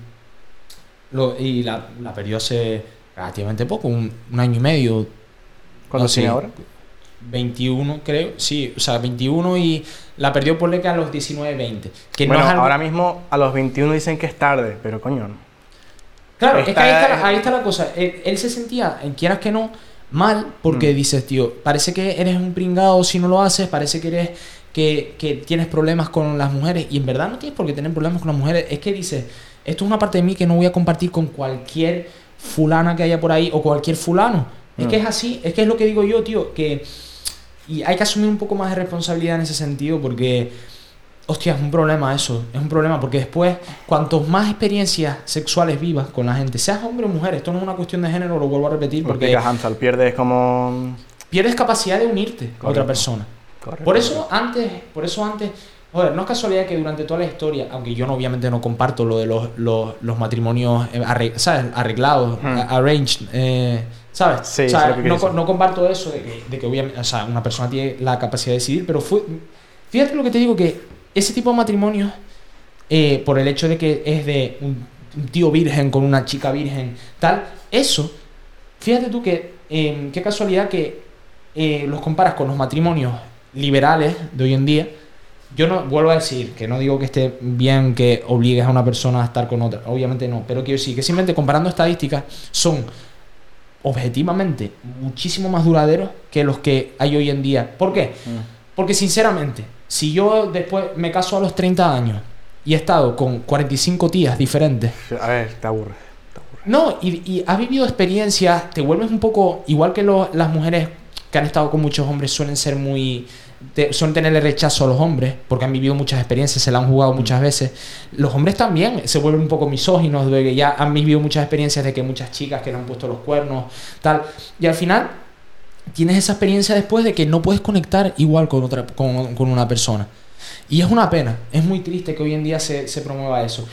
[SPEAKER 1] y la, perdió hace relativamente poco, un, año y medio.
[SPEAKER 2] ¿Cuánto tiene ahora?
[SPEAKER 1] 21, creo. Sí, o sea, 21 y la perdió por que a los 19, 20.
[SPEAKER 2] Que bueno, ahora mismo a los 21 dicen que es tarde, pero coño.
[SPEAKER 1] Claro, es que ahí está, ahí está la cosa. Él, él se sentía, quieras que no mal porque mm. dices, tío, parece que eres un pringado si no lo haces, parece que eres que, que, tienes problemas con las mujeres y en verdad no tienes por qué tener problemas con las mujeres, es que dices, esto es una parte de mí que no voy a compartir con cualquier fulana que haya por ahí o cualquier fulano. Es que mm. es así, es que es lo que digo yo, tío, que y hay que asumir un poco más de responsabilidad en ese sentido porque Hostia, es un problema eso, es un problema porque después, cuantos más experiencias sexuales vivas con la gente, seas hombre o mujer, esto no es una cuestión de género, lo vuelvo a repetir porque...
[SPEAKER 2] Hansel, pierdes como...
[SPEAKER 1] Pierdes capacidad de unirte a otra persona. Por eso antes, por eso antes, joder, no es casualidad que durante toda la historia, aunque yo no, obviamente no comparto lo de los, los, matrimonios eh, ¿sabes? arreglados, arranged, eh, ¿sabes? Sí, o sea, no, no, comparto eso de que, de que obviamente, o sea, una persona tiene la capacidad de decidir, pero fue, fíjate lo que te digo que ese tipo de matrimonio, eh, por el hecho de que es de un, tío virgen con una chica virgen, tal, eso, fíjate tú que, em, qué casualidad que eh, los comparas con los matrimonios liberales de hoy en día. Yo no vuelvo a decir que no digo que esté bien que obligues a una persona a estar con otra, obviamente no, pero quiero decir que simplemente comparando estadísticas son objetivamente muchísimo más duraderos que los que hay hoy en día. ¿Por qué? Mm. Porque sinceramente, si yo después me caso a los 30 años y he estado con 45 tías diferentes.
[SPEAKER 2] A ver, te aburre.
[SPEAKER 1] No, y, y, has vivido experiencias, te vuelves un poco. Igual que las mujeres que han estado con muchos hombres suelen ser muy. suelen tenerle rechazo a los hombres porque han vivido muchas experiencias, se la han jugado muchas veces. Los hombres también se vuelven un poco misóginos, de que ya han vivido muchas experiencias de que muchas chicas que le han puesto los cuernos, tal. Y al final tienes esa experiencia después de que no puedes conectar igual con, otra, con, con una persona. Y es una pena, es muy triste que hoy en día se, se, promueva eso.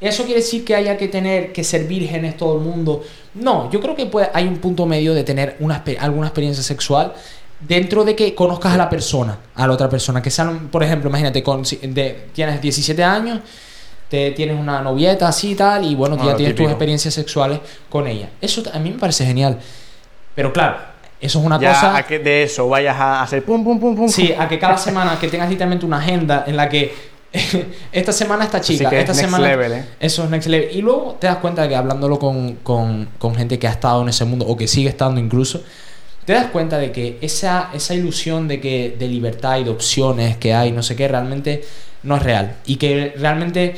[SPEAKER 1] ¿Eso quiere decir que haya que tener que ser vírgenes todo el mundo? No, yo creo que puede, hay un punto medio de tener una, alguna experiencia sexual dentro de que conozcas a la persona, a la otra persona. Que sean, por ejemplo, imagínate, con, de- tienes 17 años, te tienes una novieta así y tal, y bueno,
[SPEAKER 2] Bueno,
[SPEAKER 1] ya tienes tus experiencias sexuales con ella. Eso a mí me parece genial. Pero claro, eso es una
[SPEAKER 2] ya
[SPEAKER 1] cosa...
[SPEAKER 2] a que de eso vayas a hacer pum, pum, pum, pum.
[SPEAKER 1] Sí, a que cada semana que tengas literalmente una agenda en la que <laughs> esta semana esta chica, esta
[SPEAKER 2] next
[SPEAKER 1] semana
[SPEAKER 2] level, ¿eh?
[SPEAKER 1] eso es next level. Y luego te das cuenta de que hablándolo con, con- con gente que ha estado en ese mundo o que sigue estando incluso, te das cuenta de que esa, esa ilusión de que de libertad y de opciones que hay, no sé qué, realmente no es real. Y que realmente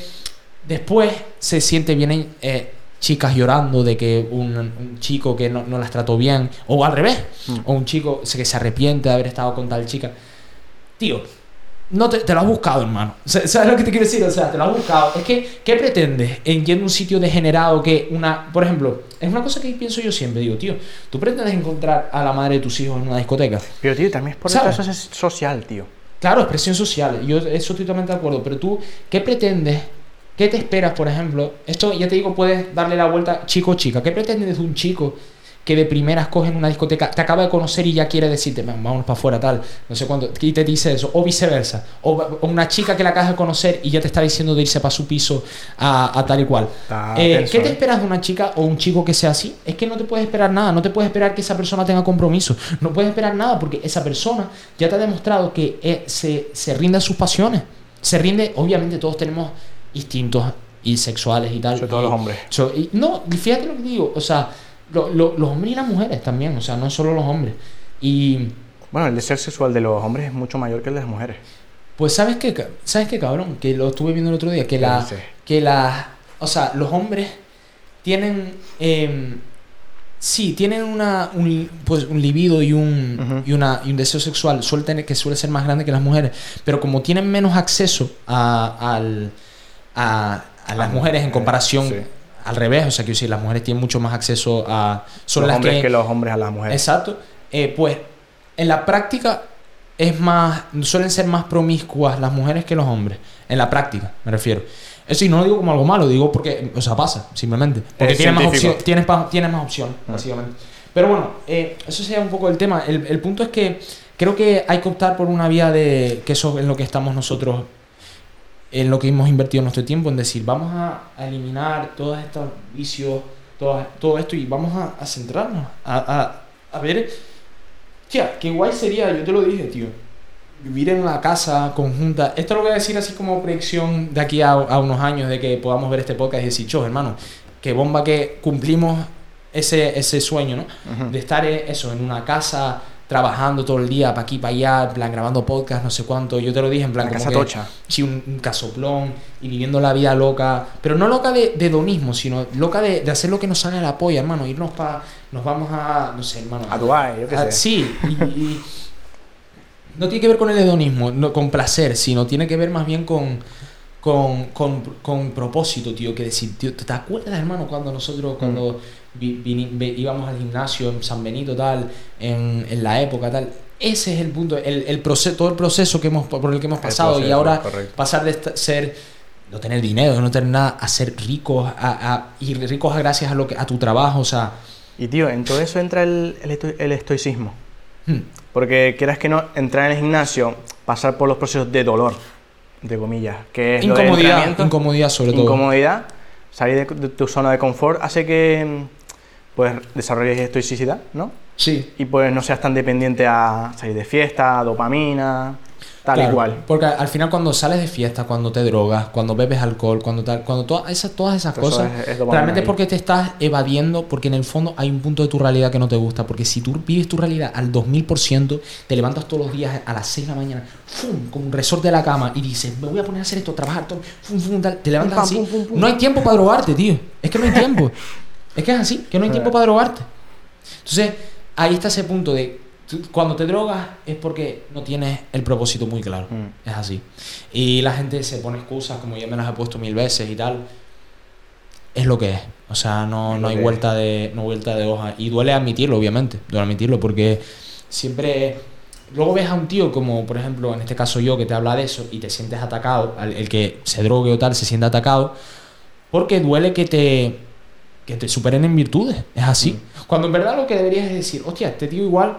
[SPEAKER 1] después se siente vienen eh, chicas llorando de que un, un chico que no, no las trató bien, o al revés,
[SPEAKER 2] Mm.
[SPEAKER 1] o un chico que se arrepiente de haber estado con tal chica. Tío, no te, te lo has buscado, hermano. ¿Sabes lo que te quiero decir? O sea, te lo has buscado. Es que, ¿qué pretendes en yendo a un sitio degenerado que una... Por ejemplo, es una cosa que pienso yo siempre. Digo, tío, tú pretendes encontrar a la madre de tus hijos en una discoteca.
[SPEAKER 2] Pero, tío, también es por
[SPEAKER 1] ¿Sabes?
[SPEAKER 2] esta so- social, tío.
[SPEAKER 1] Claro, expresión social. Yo eso estoy totalmente de acuerdo. Pero tú, ¿qué pretendes? ¿Qué te esperas, por ejemplo? Esto, ya te digo, puedes darle la vuelta chico o chica. ¿Qué pretendes de un chico que de primeras coge en una discoteca, te acaba de conocer y ya quiere decirte, "Ven, vámonos para afuera, tal, no sé cuánto, y te dice eso, o viceversa, o, una chica que la acabas de conocer y ya te está diciendo de irse para su piso a, a tal y cual. Eh,
[SPEAKER 2] tenso,
[SPEAKER 1] ¿Qué te
[SPEAKER 2] ¿eh?
[SPEAKER 1] esperas de una chica o un chico que sea así? Es que no te puedes esperar nada, no te puedes esperar que esa persona tenga compromiso, no puedes esperar nada porque esa persona ya te ha demostrado que eh, se, se rinde a sus pasiones, se rinde, obviamente todos tenemos instintos y sexuales y tal.
[SPEAKER 2] Sobre todo
[SPEAKER 1] y-
[SPEAKER 2] los hombres.
[SPEAKER 1] So- y no, fíjate lo que digo, o sea, lo- lo- los hombres y las mujeres también, o sea, no solo los hombres. Y
[SPEAKER 2] Bueno, el deseo sexual de los hombres es mucho mayor que el de las mujeres.
[SPEAKER 1] pues, ¿sabes qué? ¿Sabes qué, cabrón? Que lo estuve viendo el otro día, que
[SPEAKER 2] ¿Qué
[SPEAKER 1] la,
[SPEAKER 2] dices?
[SPEAKER 1] que la, o sea, los hombres tienen, em, sí, tienen una, un, pues, un libido y un, y una, y un deseo sexual suele tener, que suele ser más grande que las mujeres, pero como tienen menos acceso a, al, a, a las mujeres en comparación
[SPEAKER 2] sí.
[SPEAKER 1] al revés, o sea, que decir, las mujeres tienen mucho más acceso a, son
[SPEAKER 2] los
[SPEAKER 1] las
[SPEAKER 2] hombres
[SPEAKER 1] que,
[SPEAKER 2] que... los hombres a las mujeres.
[SPEAKER 1] Exacto. Eh, pues en la práctica es más, suelen ser más promiscuas las mujeres que los hombres. En la práctica, me refiero. Eso y no lo digo como algo malo, digo porque, o sea, pasa, simplemente. Porque
[SPEAKER 2] Es
[SPEAKER 1] tienes más, opción, tienes, tienes más opciones,
[SPEAKER 2] Mm.
[SPEAKER 1] básicamente. Pero bueno, eh, eso sería un poco el tema. El, el punto es que creo que hay que optar por una vía de que eso es en lo que estamos nosotros, en lo que hemos invertido nuestro tiempo, en decir, vamos a, eliminar todos estos vicios, todo, todo esto y vamos a, a centrarnos, a, a, a ver, tía, qué guay sería, yo te lo dije, tío, vivir en una casa conjunta. Esto lo voy a decir así como predicción de aquí a, a unos años de que podamos ver este podcast y decir, chos, hermano, qué bomba que cumplimos ese, ese sueño, ¿no? De estar eh, eso, en una casa, trabajando todo el día, para aquí, para allá, en plan, grabando podcast, no sé cuánto. Yo te lo dije, en plan, como
[SPEAKER 2] casa
[SPEAKER 1] que-
[SPEAKER 2] tocha.
[SPEAKER 1] Sí, un, un casoplón y viviendo la vida loca, pero no loca de, de hedonismo, sino loca de, de hacer lo que nos sale a la polla, hermano. Irnos para. Nos vamos a. No sé, hermano.
[SPEAKER 2] A Dubái, yo qué
[SPEAKER 1] Ah,
[SPEAKER 2] sé.
[SPEAKER 1] Sí, y, y no tiene que ver con el hedonismo, no, con placer, sino tiene que ver más bien con, con, con, con propósito, tío. Que decir, tío, ¿te acuerdas, hermano, cuando nosotros,
[SPEAKER 2] Mm.
[SPEAKER 1] cuando vi- vini- ve- íbamos al gimnasio en San Benito, tal, en, en la época, tal? Ese es el punto, el, el proceso, todo el proceso que hemos, por el que hemos pasado y
[SPEAKER 2] proceso,
[SPEAKER 1] ahora
[SPEAKER 2] correcto.
[SPEAKER 1] pasar de esta- ser no tener dinero, no tener nada, a ser ricos, a, a- y ricos gracias a lo que a tu trabajo, o sea,
[SPEAKER 2] Y tío, en todo eso entra el, el, esto- el estoicismo.
[SPEAKER 1] hmm,
[SPEAKER 2] Porque quieras que no, entrar en el gimnasio, pasar por los procesos de dolor, de comillas, que es lo
[SPEAKER 1] incomodidad,
[SPEAKER 2] entrenamiento,
[SPEAKER 1] incomodidad sobre todo.
[SPEAKER 2] incomodidad, salir de, de tu zona de confort hace que mm, pues desarrolles estoicidad, ¿no?
[SPEAKER 1] Sí,
[SPEAKER 2] Y pues no seas tan dependiente a salir de fiesta, dopamina, tal
[SPEAKER 1] claro,
[SPEAKER 2] cual.
[SPEAKER 1] Porque al final cuando sales de fiesta, cuando te drogas, cuando bebes alcohol, cuando tal, cuando todas esas, todas esas
[SPEAKER 2] Eso
[SPEAKER 1] cosas,
[SPEAKER 2] es-
[SPEAKER 1] realmente es porque te estás evadiendo, porque en el fondo hay un punto de tu realidad que no te gusta, porque si tú vives tu realidad al 2000%, te levantas todos los días a las 6 de la mañana, ¡fum! con un resorte de la cama y dices, me voy a poner a hacer esto, trabajar todo, ¡fum! ¡fum! tal, te levantas
[SPEAKER 2] pam,
[SPEAKER 1] así,
[SPEAKER 2] pum, pum, pum.
[SPEAKER 1] no hay tiempo para drogarte, tío, es que no hay tiempo, es que es así, que no hay <laughs> tiempo para drogarte. Entonces, ahí está ese punto de cuando te drogas es porque no tienes el propósito muy claro.
[SPEAKER 2] Mm.
[SPEAKER 1] Es así. Y la gente se pone excusas, como ya me las he puesto mil veces y tal. Es lo que es. O sea, no, no hay vuelta de, no vuelta de hoja. Y duele admitirlo, obviamente. Duele admitirlo porque siempre. Luego ves a un tío como, por ejemplo, en este caso yo, que te habla de eso y te sientes atacado, el que se drogue o tal se siente atacado, porque duele que te, que te superen en virtudes. Es así. Cuando en verdad lo que deberías es decir, hostia, este tío igual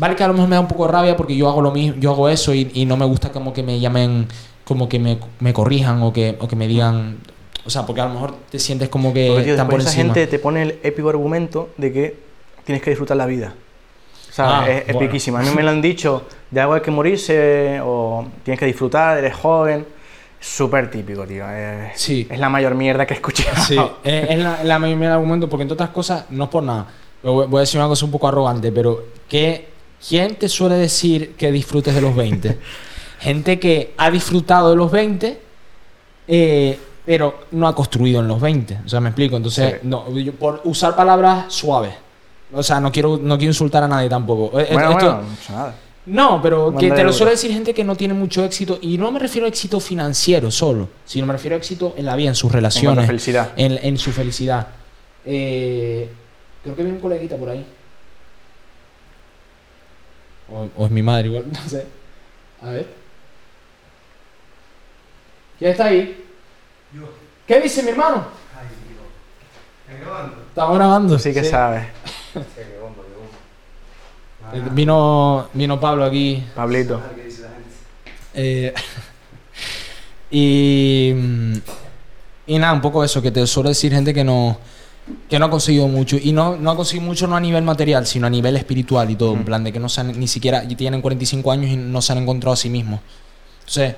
[SPEAKER 1] Vale que a lo mejor me da un poco de rabia porque yo hago lo mismo, yo hago eso y, y no me gusta como que me llamen, como que me, me corrijan o que, o que me digan... O sea, porque a lo mejor te sientes como que
[SPEAKER 2] tío,
[SPEAKER 1] por
[SPEAKER 2] esa
[SPEAKER 1] encima.
[SPEAKER 2] gente te pone el épico argumento de que tienes que disfrutar la vida. ¿Sabes?
[SPEAKER 1] Ah,
[SPEAKER 2] es,
[SPEAKER 1] bueno.
[SPEAKER 2] A mí me <laughs> lo han dicho, de algo hay que morirse o tienes que disfrutar, eres joven. Súper típico, tío. Es,
[SPEAKER 1] Sí.
[SPEAKER 2] es la mayor mierda que he escuchado.
[SPEAKER 1] Sí, es, es la, la mayoría del argumento, porque entre otras cosas, no es por nada. Voy a decir una cosa un poco arrogante, pero ¿qué, ¿quién te suele decir que disfrutes de los 20? <laughs> Gente que ha disfrutado de los 20, eh, pero no ha construido en los 20. O sea, me explico. Entonces,
[SPEAKER 2] Sí.
[SPEAKER 1] no, yo- por usar palabras suaves. O sea, no quiero, no quiero insultar a nadie tampoco. Eh,
[SPEAKER 2] Bueno,
[SPEAKER 1] esto-
[SPEAKER 2] bueno, no nada.
[SPEAKER 1] no, pero que te lo suele decir gente que no tiene mucho éxito. Y no me refiero a éxito financiero solo, sino me refiero a éxito en la vida, en sus
[SPEAKER 2] En
[SPEAKER 1] relaciones,
[SPEAKER 2] felicidad.
[SPEAKER 1] en, en su felicidad. Eh, creo que viene un coleguita por ahí. O, o es mi madre, igual, <laughs> no sé. A ver. ¿Quién está ahí?
[SPEAKER 3] Yo.
[SPEAKER 1] ¿Qué dice mi hermano?
[SPEAKER 3] Ay, tío. ¿Estás grabando?
[SPEAKER 1] Estamos grabando.
[SPEAKER 2] Sí que sabes.
[SPEAKER 3] Sí, qué bomba, qué bomba.
[SPEAKER 1] Eh, Vino, vino Pablo aquí.
[SPEAKER 2] Pablito.
[SPEAKER 3] A ver qué dice la gente.
[SPEAKER 1] Eh, <laughs> y, mm, y nada, un poco eso, que te suele decir gente que no, que no ha conseguido mucho. Y no, no ha conseguido mucho no a nivel material, sino a nivel espiritual y todo. En
[SPEAKER 2] Mm.
[SPEAKER 1] plan de que no se han, ni siquiera tienen 45 años y no se han encontrado a sí mismos. Entonces,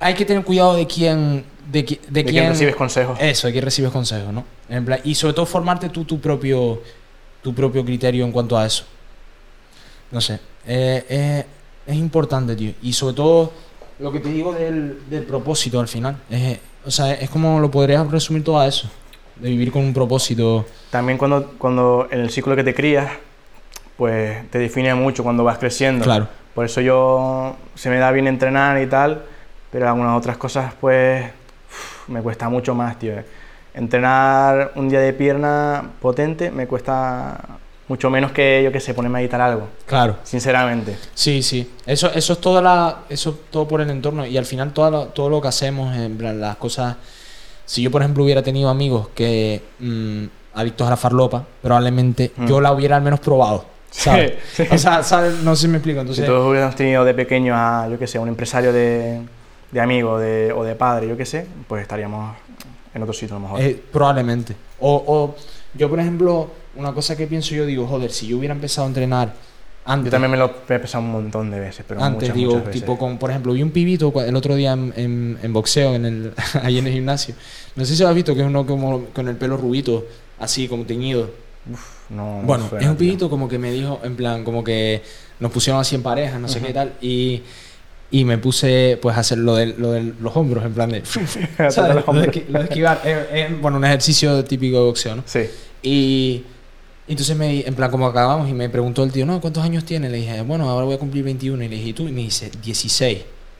[SPEAKER 1] hay que tener cuidado de quién... De, qui- de
[SPEAKER 2] De
[SPEAKER 1] quién
[SPEAKER 2] quién recibes consejos.
[SPEAKER 1] Eso, de quién recibes consejos, ¿no? En plan- y sobre todo formarte tú tu propio, tu propio criterio en cuanto a eso. No sé. eh, eh, es importante, tío. Y sobre todo lo que te digo del, del propósito al final. Es, o sea, es como lo podrías resumir todo a eso. De vivir con un propósito.
[SPEAKER 2] También cuando, cuando en el ciclo que te crías, pues te define mucho cuando vas creciendo.
[SPEAKER 1] Claro.
[SPEAKER 2] Por eso yo se me da bien entrenar y tal, pero algunas otras cosas pues me cuesta mucho más, tío. Entrenar un día de pierna potente me cuesta mucho menos que yo que sé, ponerme a editar algo,
[SPEAKER 1] Claro.
[SPEAKER 2] sinceramente.
[SPEAKER 1] Sí, sí. Eso, eso es toda la, eso es todo por el entorno. Y al final todo lo, todo lo que hacemos, en plan, las cosas. Si yo, por ejemplo, hubiera tenido amigos que mm, adictos a la farlopa, probablemente
[SPEAKER 2] Mm.
[SPEAKER 1] yo la hubiera al menos probado. ¿Sabes?
[SPEAKER 2] Sí, <laughs> sí.
[SPEAKER 1] O sea, ¿sabes? no sé si me explico. Entonces,
[SPEAKER 2] si todos hubiéramos tenido de pequeño a, yo que sé, un empresario de, de amigo de, o de padre, yo que sé, pues estaríamos en otro sitio a lo mejor.
[SPEAKER 1] Eh, probablemente. O, o yo, por ejemplo, una cosa que pienso yo, digo, joder, si yo hubiera empezado a entrenar antes.
[SPEAKER 2] yo también me lo he pensado un montón de veces, pero
[SPEAKER 1] antes,
[SPEAKER 2] muchas,
[SPEAKER 1] digo,
[SPEAKER 2] muchas veces.
[SPEAKER 1] tipo, con, por ejemplo, vi un pibito el otro día en, en- en boxeo, en el, <laughs> ahí en el gimnasio. No sé si lo has visto, que es uno como con el pelo rubito, así como teñido.
[SPEAKER 2] No, no
[SPEAKER 1] bueno,
[SPEAKER 2] suena,
[SPEAKER 1] es un
[SPEAKER 2] tío.
[SPEAKER 1] pibito como que me dijo, en plan, como que nos pusieron así en pareja, no sé qué tal, y, y me puse pues a hacer lo de, lo de los hombros, en plan de... <laughs> ¿sabes? Lo de, lo de esquivar. Es- es, bueno, un ejercicio típico de boxeo, ¿no?
[SPEAKER 2] Sí.
[SPEAKER 1] Y y entonces me, en plan, como acabamos, y me preguntó el tío, no, ¿cuántos años tiene? Le dije, bueno, ahora voy a cumplir 21. Y le dije, ¿y tú? Y me dice, 16.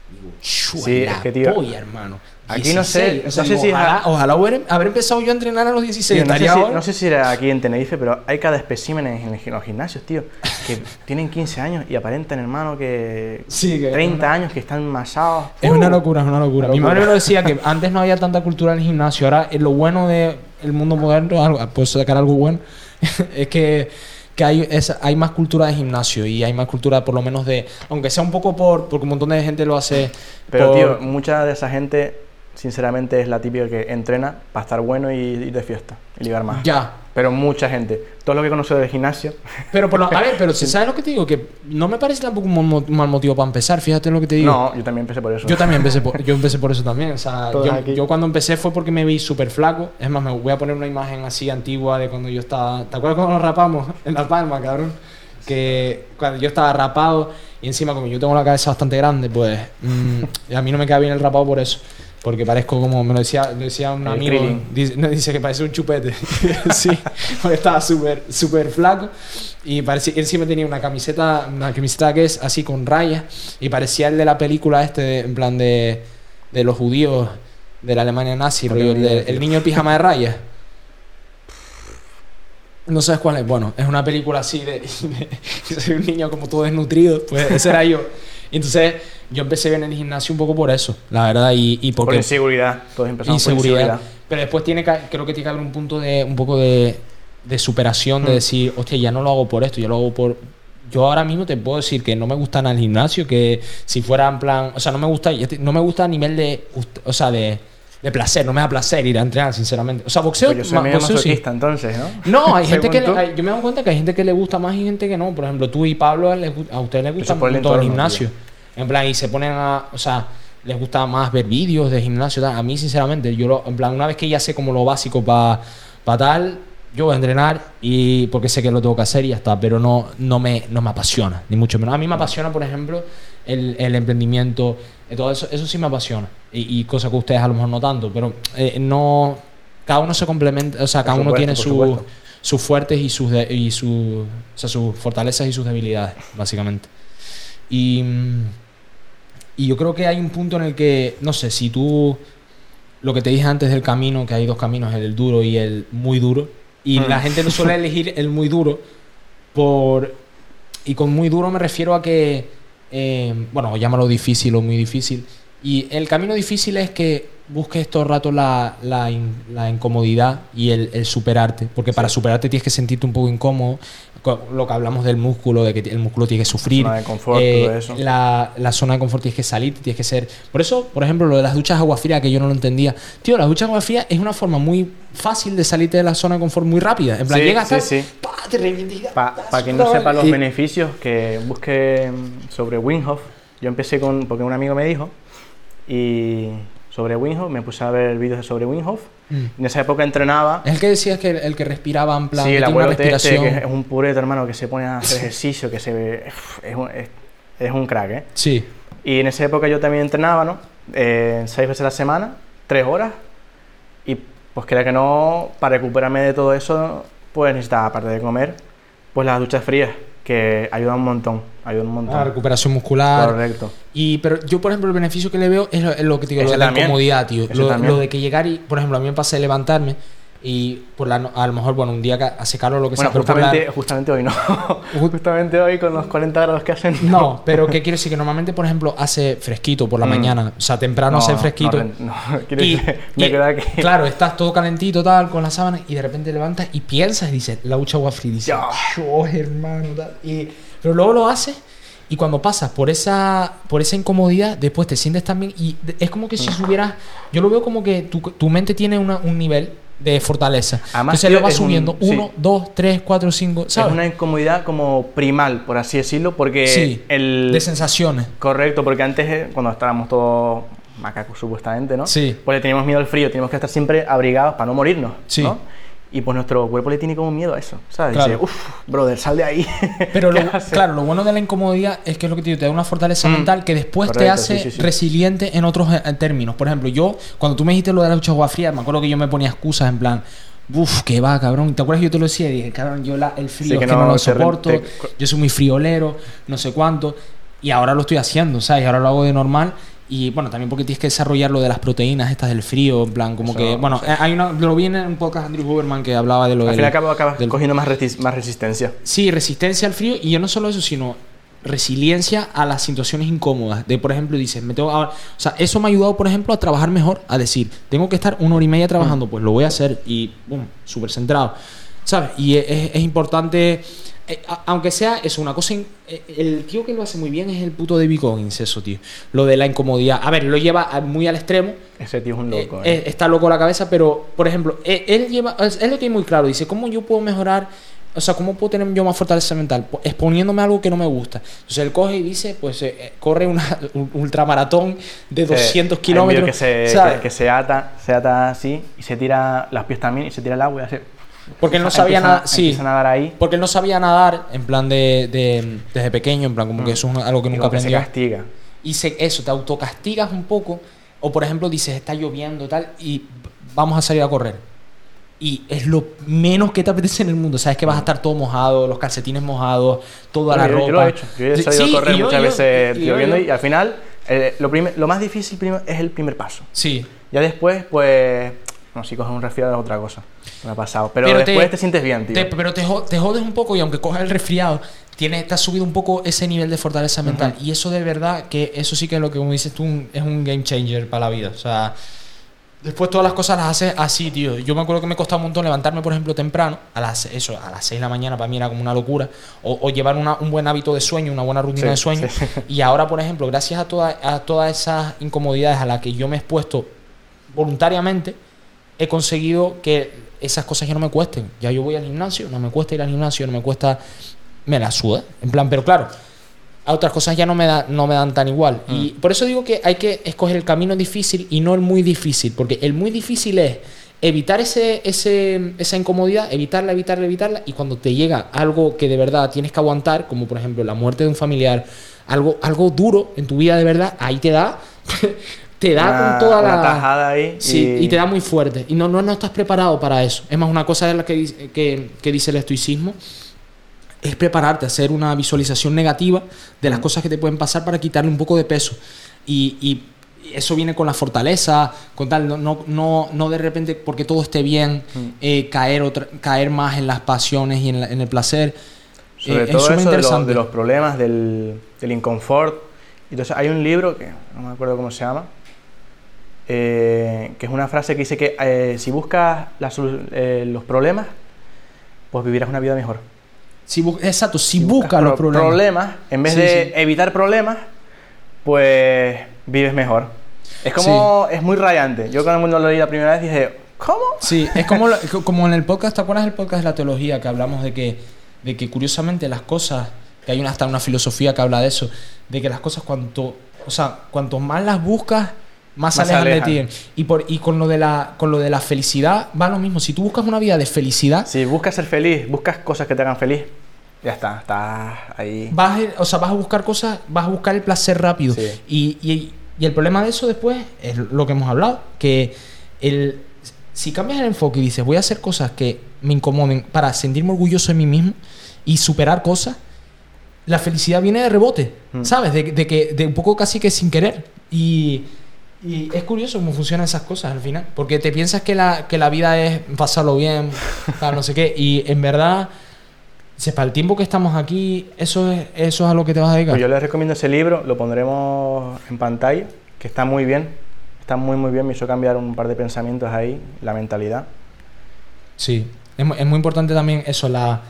[SPEAKER 1] Digo, "Chua
[SPEAKER 2] Sí,
[SPEAKER 1] la
[SPEAKER 2] es que, tío,
[SPEAKER 1] polla, hermano.
[SPEAKER 2] aquí no sé,
[SPEAKER 1] 16". O sea,
[SPEAKER 2] no sé
[SPEAKER 1] digo,
[SPEAKER 2] si es
[SPEAKER 1] ojalá,
[SPEAKER 2] a-
[SPEAKER 1] ojalá haber, haber empezado yo a entrenar a los 16.
[SPEAKER 2] Tío, no, sé si, no sé si era aquí en Tenerife, pero hay cada espécimen en, en los gimnasios, tío, que <laughs> tienen 15 años y aparentan, hermano, que
[SPEAKER 1] Sí, que
[SPEAKER 2] 30
[SPEAKER 1] es una-
[SPEAKER 2] años, que están masados.
[SPEAKER 1] Es una locura, es una locura.
[SPEAKER 2] Una
[SPEAKER 1] Mi
[SPEAKER 2] locura.
[SPEAKER 1] madre me lo decía que antes no había tanta cultura en el gimnasio. Ahora, lo bueno del mundo moderno, puedo sacar algo bueno, <laughs> es que, que hay, es- hay más cultura de gimnasio y hay más cultura, por lo menos, de. Aunque sea un poco por. Porque un montón de gente lo hace.
[SPEAKER 2] Pero,
[SPEAKER 1] por-
[SPEAKER 2] tío, mucha de esa gente, sinceramente, es la típica que entrena para estar bueno y ir de fiesta y ligar más.
[SPEAKER 1] Ya.
[SPEAKER 2] Pero mucha gente. Todo lo que conozco del gimnasio,
[SPEAKER 1] Pero, por lo- a ver, pero <laughs> si ¿sabes lo que te digo? Que no me parece tampoco un mo- mal motivo para empezar. Fíjate lo que te digo.
[SPEAKER 2] no, yo también empecé por eso.
[SPEAKER 1] Yo también empecé por, <laughs> yo empecé por eso también. O sea, yo cuando empecé fue porque me vi súper flaco. Es más, me voy a poner una imagen así antigua de cuando yo estaba. ¿Te acuerdas cuando nos rapamos en La Palma, cabrón? Que cuando yo estaba rapado y encima, como yo tengo la cabeza bastante grande, pues mm, a mí no me queda bien el rapado por eso. Porque parezco como, me lo decía, me decía un
[SPEAKER 2] El
[SPEAKER 1] amigo, dice, dice que parece un chupete. <laughs> sí, porque estaba súper, súper flaco. Y parecía, encima tenía una camiseta, una camiseta que es así con rayas. Y parecía el de la película este, de- en plan de, de los judíos de la Alemania nazi, el,
[SPEAKER 2] ni
[SPEAKER 1] de- el niño en pijama de rayas. No sabes cuál es. Bueno, es una película así de, <laughs> de- soy un niño como todo desnutrido. Pues ese era yo. Entonces yo empecé bien en el gimnasio un poco por eso, la verdad. Y, y
[SPEAKER 2] por
[SPEAKER 1] porque
[SPEAKER 2] inseguridad. Todos empezamos por
[SPEAKER 1] inseguridad.
[SPEAKER 2] inseguridad.
[SPEAKER 1] Pero después tiene que, creo que tiene que haber un punto de un poco de, de superación, de
[SPEAKER 2] Mm.
[SPEAKER 1] decir, hostia, ya no lo hago por esto, ya lo hago por yo ahora mismo te puedo decir que no me gusta nada el gimnasio, que si fuera en plan, o sea, no me gusta, ya te- no me gusta a nivel de, o sea, de, de placer, no me da placer ir a entrenar, sinceramente. O sea, boxeo,
[SPEAKER 2] Pues yo soy
[SPEAKER 1] ma-
[SPEAKER 2] medio
[SPEAKER 1] boxeo sí.
[SPEAKER 2] entonces, ¿no?
[SPEAKER 1] No, hay gente que le- hay- yo me doy cuenta que hay gente que le gusta más y gente que no. Por ejemplo, tú y Pablo a ustedes les gusta
[SPEAKER 2] por el
[SPEAKER 1] gimnasio. En plan, y se ponen a, o sea, les gusta más ver vídeos de gimnasio. tal. A mí, sinceramente, yo lo, en plan, una vez que ya sé como lo básico para tal, yo voy a entrenar y porque sé que lo tengo que hacer y ya está. Pero no, no me, no me apasiona, ni mucho menos. A mí me apasiona, por ejemplo, el, el emprendimiento, todo eso, eso sí me apasiona. Y, y cosas que ustedes a lo mejor no tanto, pero eh, no. Cada uno se complementa, o sea,
[SPEAKER 2] Por
[SPEAKER 1] cada uno tiene su sus fuertes y sus de- y su, o sea, sus fortalezas y sus debilidades, básicamente. Y, y yo creo que hay un punto en el que, no sé, si tú, lo que te dije antes del camino, que hay dos caminos, el duro y el muy duro, y
[SPEAKER 2] Mm.
[SPEAKER 1] la gente no suele elegir el muy duro por... Y con muy duro me refiero a que, eh, bueno, llámalo difícil o muy difícil. Y el camino difícil es que busques todo el rato la, la, in- la incomodidad y el, el superarte. Porque para superarte tienes que sentirte un poco incómodo. Lo que hablamos del músculo, de que el músculo tiene que sufrir.
[SPEAKER 2] Zona de confort,
[SPEAKER 1] Eh,
[SPEAKER 2] todo eso.
[SPEAKER 1] La, la zona de confort tienes que salir, tienes que ser. Por eso, por ejemplo, lo de las duchas agua fría, que yo no lo entendía. Tío, las duchas agua fría es una forma muy fácil de salirte de la zona de confort muy rápida. En plan,
[SPEAKER 2] Sí,
[SPEAKER 1] llegas
[SPEAKER 2] sí,
[SPEAKER 1] tal,
[SPEAKER 2] sí.
[SPEAKER 1] pa, te revientas.
[SPEAKER 2] Para quien no sepa los beneficios, que busque sobre Winghoff. Yo empecé con, porque un amigo me dijo, y sobre Winghoff, me puse a ver vídeos sobre Winghoff.
[SPEAKER 1] Mm.
[SPEAKER 2] En esa época entrenaba.
[SPEAKER 1] Es el que decías que el, el que respiraba en plan.
[SPEAKER 2] Sí, el abuelo este,
[SPEAKER 1] respiración.
[SPEAKER 2] que es un pureto, hermano, que se pone a hacer ejercicio, que se ve. Es un, es, es un crack, ¿eh?
[SPEAKER 1] Sí.
[SPEAKER 2] Y en esa época yo también entrenaba, ¿no? Eh, seis veces a la semana, tres horas. Y pues queda que no, para recuperarme de todo eso, pues necesitaba, aparte de comer, pues las duchas frías, que ayudan un montón, ayudan un montón.
[SPEAKER 1] La recuperación muscular.
[SPEAKER 2] Correcto.
[SPEAKER 1] Y, pero yo, por ejemplo, el beneficio que le veo es lo, es lo que te digo, lo
[SPEAKER 2] Ese
[SPEAKER 1] de la incomodidad, tío. Lo, lo de que llegar y, por ejemplo, a mí me pasa de levantarme y por la, a lo mejor, bueno, un día que hace calor o lo que
[SPEAKER 2] Bueno,
[SPEAKER 1] sea, pero por la-
[SPEAKER 2] justamente, justamente hoy no. <laughs> justamente hoy con los 40 grados que hacen.
[SPEAKER 1] No, pero ¿qué quiere decir? Que normalmente, por ejemplo, hace fresquito por la
[SPEAKER 2] Mm.
[SPEAKER 1] mañana. O sea, temprano hace fresquito.
[SPEAKER 2] No, no, <laughs> quiero
[SPEAKER 1] Y-
[SPEAKER 2] decir, me
[SPEAKER 1] y,
[SPEAKER 2] queda aquí. <laughs>
[SPEAKER 1] Claro, estás todo calentito, tal, con la sábana, y de repente levantas y piensas y dices, la ducha agua fría. Dices. "Yo, hermano, tal". Y, pero luego lo haces y cuando pasas por esa, por esa incomodidad, después te sientes también. Y es como que si subieras. Yo lo veo como que tu, tu mente tiene una- un nivel de fortaleza.
[SPEAKER 2] Además,
[SPEAKER 1] Entonces
[SPEAKER 2] tío,
[SPEAKER 1] lo
[SPEAKER 2] un-
[SPEAKER 1] subiendo.
[SPEAKER 2] sí.
[SPEAKER 1] Uno, dos, tres, cuatro, cinco. ¿Sabes?
[SPEAKER 2] Es una incomodidad como primal, por así decirlo, porque
[SPEAKER 1] sí.
[SPEAKER 2] el...
[SPEAKER 1] De sensaciones.
[SPEAKER 2] Correcto, porque antes, eh, cuando estábamos todos macacos supuestamente, ¿no?
[SPEAKER 1] Sí.
[SPEAKER 2] Le teníamos miedo al frío, teníamos que estar siempre abrigados para no morirnos,
[SPEAKER 1] Sí.
[SPEAKER 2] ¿no? Y pues nuestro cuerpo le tiene como miedo a eso, ¿sabes?
[SPEAKER 1] Claro.
[SPEAKER 2] Dice, uff, brother, sal de ahí. <laughs>
[SPEAKER 1] Pero <laughs> claro, lo bueno de la incomodidad es que es lo que te digo, te da una fortaleza
[SPEAKER 2] Mm.
[SPEAKER 1] mental que después te hace
[SPEAKER 2] sí, sí, sí.
[SPEAKER 1] resiliente en otros eh, términos. Por ejemplo, yo, cuando tú me dijiste lo de la ducha agua fría, me acuerdo que yo me ponía excusas en plan, uff, que va, cabrón. ¿Te acuerdas que yo te lo decía? Dije, cabrón, yo la- el frío
[SPEAKER 2] Sí,
[SPEAKER 1] es
[SPEAKER 2] que
[SPEAKER 1] no,
[SPEAKER 2] no
[SPEAKER 1] lo soporto,
[SPEAKER 2] te-
[SPEAKER 1] yo soy muy friolero, no sé cuánto. Y ahora lo estoy haciendo, ¿sabes? Y ahora lo hago de normal. Y bueno, también porque tienes que desarrollar lo de las proteínas estas del frío, en plan, como
[SPEAKER 2] Eso,
[SPEAKER 1] que, bueno,
[SPEAKER 2] sí.
[SPEAKER 1] eh, hay una, lo vi en un podcast de Andrew Huberman que hablaba de lo
[SPEAKER 2] Al fin y al cabo acabas
[SPEAKER 1] del-
[SPEAKER 2] cogiendo más, resi- más resistencia.
[SPEAKER 1] Sí, resistencia al frío y yo no solo eso, sino resiliencia a las situaciones incómodas. De, por ejemplo, dices, me tengo ahora, o sea, eso me ha ayudado, por ejemplo, a trabajar mejor, a decir, tengo que estar una hora y media trabajando, pues lo voy a hacer y, boom, súper centrado. ¿Sabes? Y es importante, eh, a- aunque sea eso, una cosa, in- eh, el tío que lo hace muy bien es el puto David Goggins, eso, tío. Lo de la incomodidad. A ver, lo lleva muy al extremo,
[SPEAKER 2] Ese tío es un loco,
[SPEAKER 1] eh,
[SPEAKER 2] ¿eh?
[SPEAKER 1] eh, está loco la cabeza, pero, por ejemplo, él, lleva, él lo tiene muy claro. Dice, ¿cómo yo puedo mejorar? O sea, ¿cómo puedo tener yo más fortaleza mental? Exponiéndome a algo que no me gusta. Entonces él coge y dice, pues corre una, <laughs> un ultramaratón de 200
[SPEAKER 2] Hay un vídeo
[SPEAKER 1] kilómetros.
[SPEAKER 2] Que se, que se ata, se ata así y se tira las pies también y se tira el agua y hace.
[SPEAKER 1] Porque él no sabía
[SPEAKER 2] empieza-
[SPEAKER 1] nada. Sí,
[SPEAKER 2] a nadar ahí.
[SPEAKER 1] porque él no sabía nadar en plan de, de- desde pequeño, en plan como que eso es algo que
[SPEAKER 2] y
[SPEAKER 1] nunca
[SPEAKER 2] que se
[SPEAKER 1] aprendió.
[SPEAKER 2] castiga.
[SPEAKER 1] y se, eso, te autocastigas un poco. O por ejemplo, dices, está lloviendo tal, y vamos a salir a correr. Y es lo menos que te apetece en el mundo. Sabes que vas a estar todo mojado, los calcetines mojados, toda la
[SPEAKER 2] yo,
[SPEAKER 1] ropa.
[SPEAKER 2] yo lo he hecho. Yo he salido
[SPEAKER 1] sí,
[SPEAKER 2] a correr muchas
[SPEAKER 1] yo-
[SPEAKER 2] veces lloviendo y al final eh, lo, primer- lo más difícil es el primer paso.
[SPEAKER 1] Sí,
[SPEAKER 2] Ya después, pues. No, si coges un resfriado es otra cosa. Me ha pasado. Pero, después te, sientes bien, tío.
[SPEAKER 1] te- pero te, jo- te jodes un poco y aunque cojas el resfriado, tienes, te has subido un poco ese nivel de fortaleza mental. Y eso de verdad, que eso sí que es lo que, como dices tú, un- es un game changer para la vida. O sea, Después todas las cosas las haces así, tío. Yo me acuerdo que me costaba un montón levantarme, por ejemplo, temprano, a las, eso, a las 6 de la mañana para mí era como una locura, o, o llevar una- un buen hábito de sueño, una buena rutina
[SPEAKER 2] Sí,
[SPEAKER 1] de sueño.
[SPEAKER 2] sí. <laughs>
[SPEAKER 1] Y ahora, por ejemplo, gracias a, toda- a todas esas incomodidades a las que yo me he expuesto voluntariamente, he conseguido que esas cosas ya no me cuesten. Ya yo voy al gimnasio, no me cuesta ir al gimnasio, no me cuesta... Me la suda. En plan, pero claro, a otras cosas ya no me, da, no me dan tan igual. Y por eso digo que hay que escoger el camino difícil y no el muy difícil, porque el muy difícil es evitar ese, ese, esa incomodidad, evitarla, evitarla, evitarla, y cuando te llega algo que de verdad tienes que aguantar, como por ejemplo la muerte de un familiar, algo, algo duro en tu vida de verdad, ahí te da, <laughs> te da
[SPEAKER 2] Una-
[SPEAKER 1] con toda
[SPEAKER 2] una
[SPEAKER 1] la...
[SPEAKER 2] tajada ahí.
[SPEAKER 1] Sí, y... te da muy fuerte. Y no, no, no estás preparado para eso. Es más, una cosa de la que, dice- que, que dice el estoicismo es prepararte a hacer una visualización negativa de las cosas que te pueden pasar para quitarle un poco de peso. Y, y eso viene con la fortaleza, con tal, no, no, no, no de repente porque todo esté bien, eh, caer, otra- caer más en las pasiones y en, la- en el placer.
[SPEAKER 2] Sobre
[SPEAKER 1] Eh, es
[SPEAKER 2] todo
[SPEAKER 1] súper
[SPEAKER 2] eso de, lo-
[SPEAKER 1] interesante.
[SPEAKER 2] de los problemas, del, del inconfort. Entonces hay un libro, que no me acuerdo cómo se llama, eh, que es una frase que dice que eh, si buscas la eh, los problemas, pues vivirás una vida mejor.
[SPEAKER 1] Si exacto, si,
[SPEAKER 2] Si
[SPEAKER 1] buscas los
[SPEAKER 2] pro-
[SPEAKER 1] problemas.
[SPEAKER 2] en vez
[SPEAKER 1] Sí,
[SPEAKER 2] de
[SPEAKER 1] sí.
[SPEAKER 2] evitar problemas, pues vives mejor. Es como, es muy rayante. Yo cuando lo leí la primera vez dije, ¿cómo?
[SPEAKER 1] Sí, es como, lo- <laughs> como en el podcast, ¿te acuerdas del podcast de la teología que hablamos de que, de que curiosamente las cosas, que hay una, hasta una filosofía que habla de eso, de que las cosas cuanto, o sea, cuanto más las buscas, más,
[SPEAKER 2] Más se
[SPEAKER 1] alejan, de
[SPEAKER 2] alejan.
[SPEAKER 1] ti. Y, por, y con, lo de la, con lo de la felicidad va lo mismo. Si tú buscas una vida de felicidad,
[SPEAKER 2] Si buscas ser feliz, buscas cosas que te hagan feliz, ya está, estás ahí.
[SPEAKER 1] vas, o sea, vas a buscar cosas, vas a buscar el placer rápido.
[SPEAKER 2] Sí.
[SPEAKER 1] Y, y- y el problema de eso después es lo que hemos hablado, que el, si cambias el enfoque y dices voy a hacer cosas que me incomoden para sentirme orgulloso de mí mismo y superar cosas, la felicidad viene de rebote,
[SPEAKER 2] Mm.
[SPEAKER 1] ¿sabes? De, de que, de un poco casi que sin querer. Y, y es curioso cómo funcionan esas cosas al final, porque te piensas que la, que la vida es pasarlo bien, <laughs> tal, no sé qué, y en verdad... Para el tiempo que estamos aquí, eso es, eso es a lo que te vas a dedicar.
[SPEAKER 2] Pues yo les recomiendo ese libro, lo pondremos en pantalla, que está muy bien. Está muy, muy bien. Me hizo cambiar un par de pensamientos ahí, la mentalidad.
[SPEAKER 1] Sí, es, es muy importante también eso, la,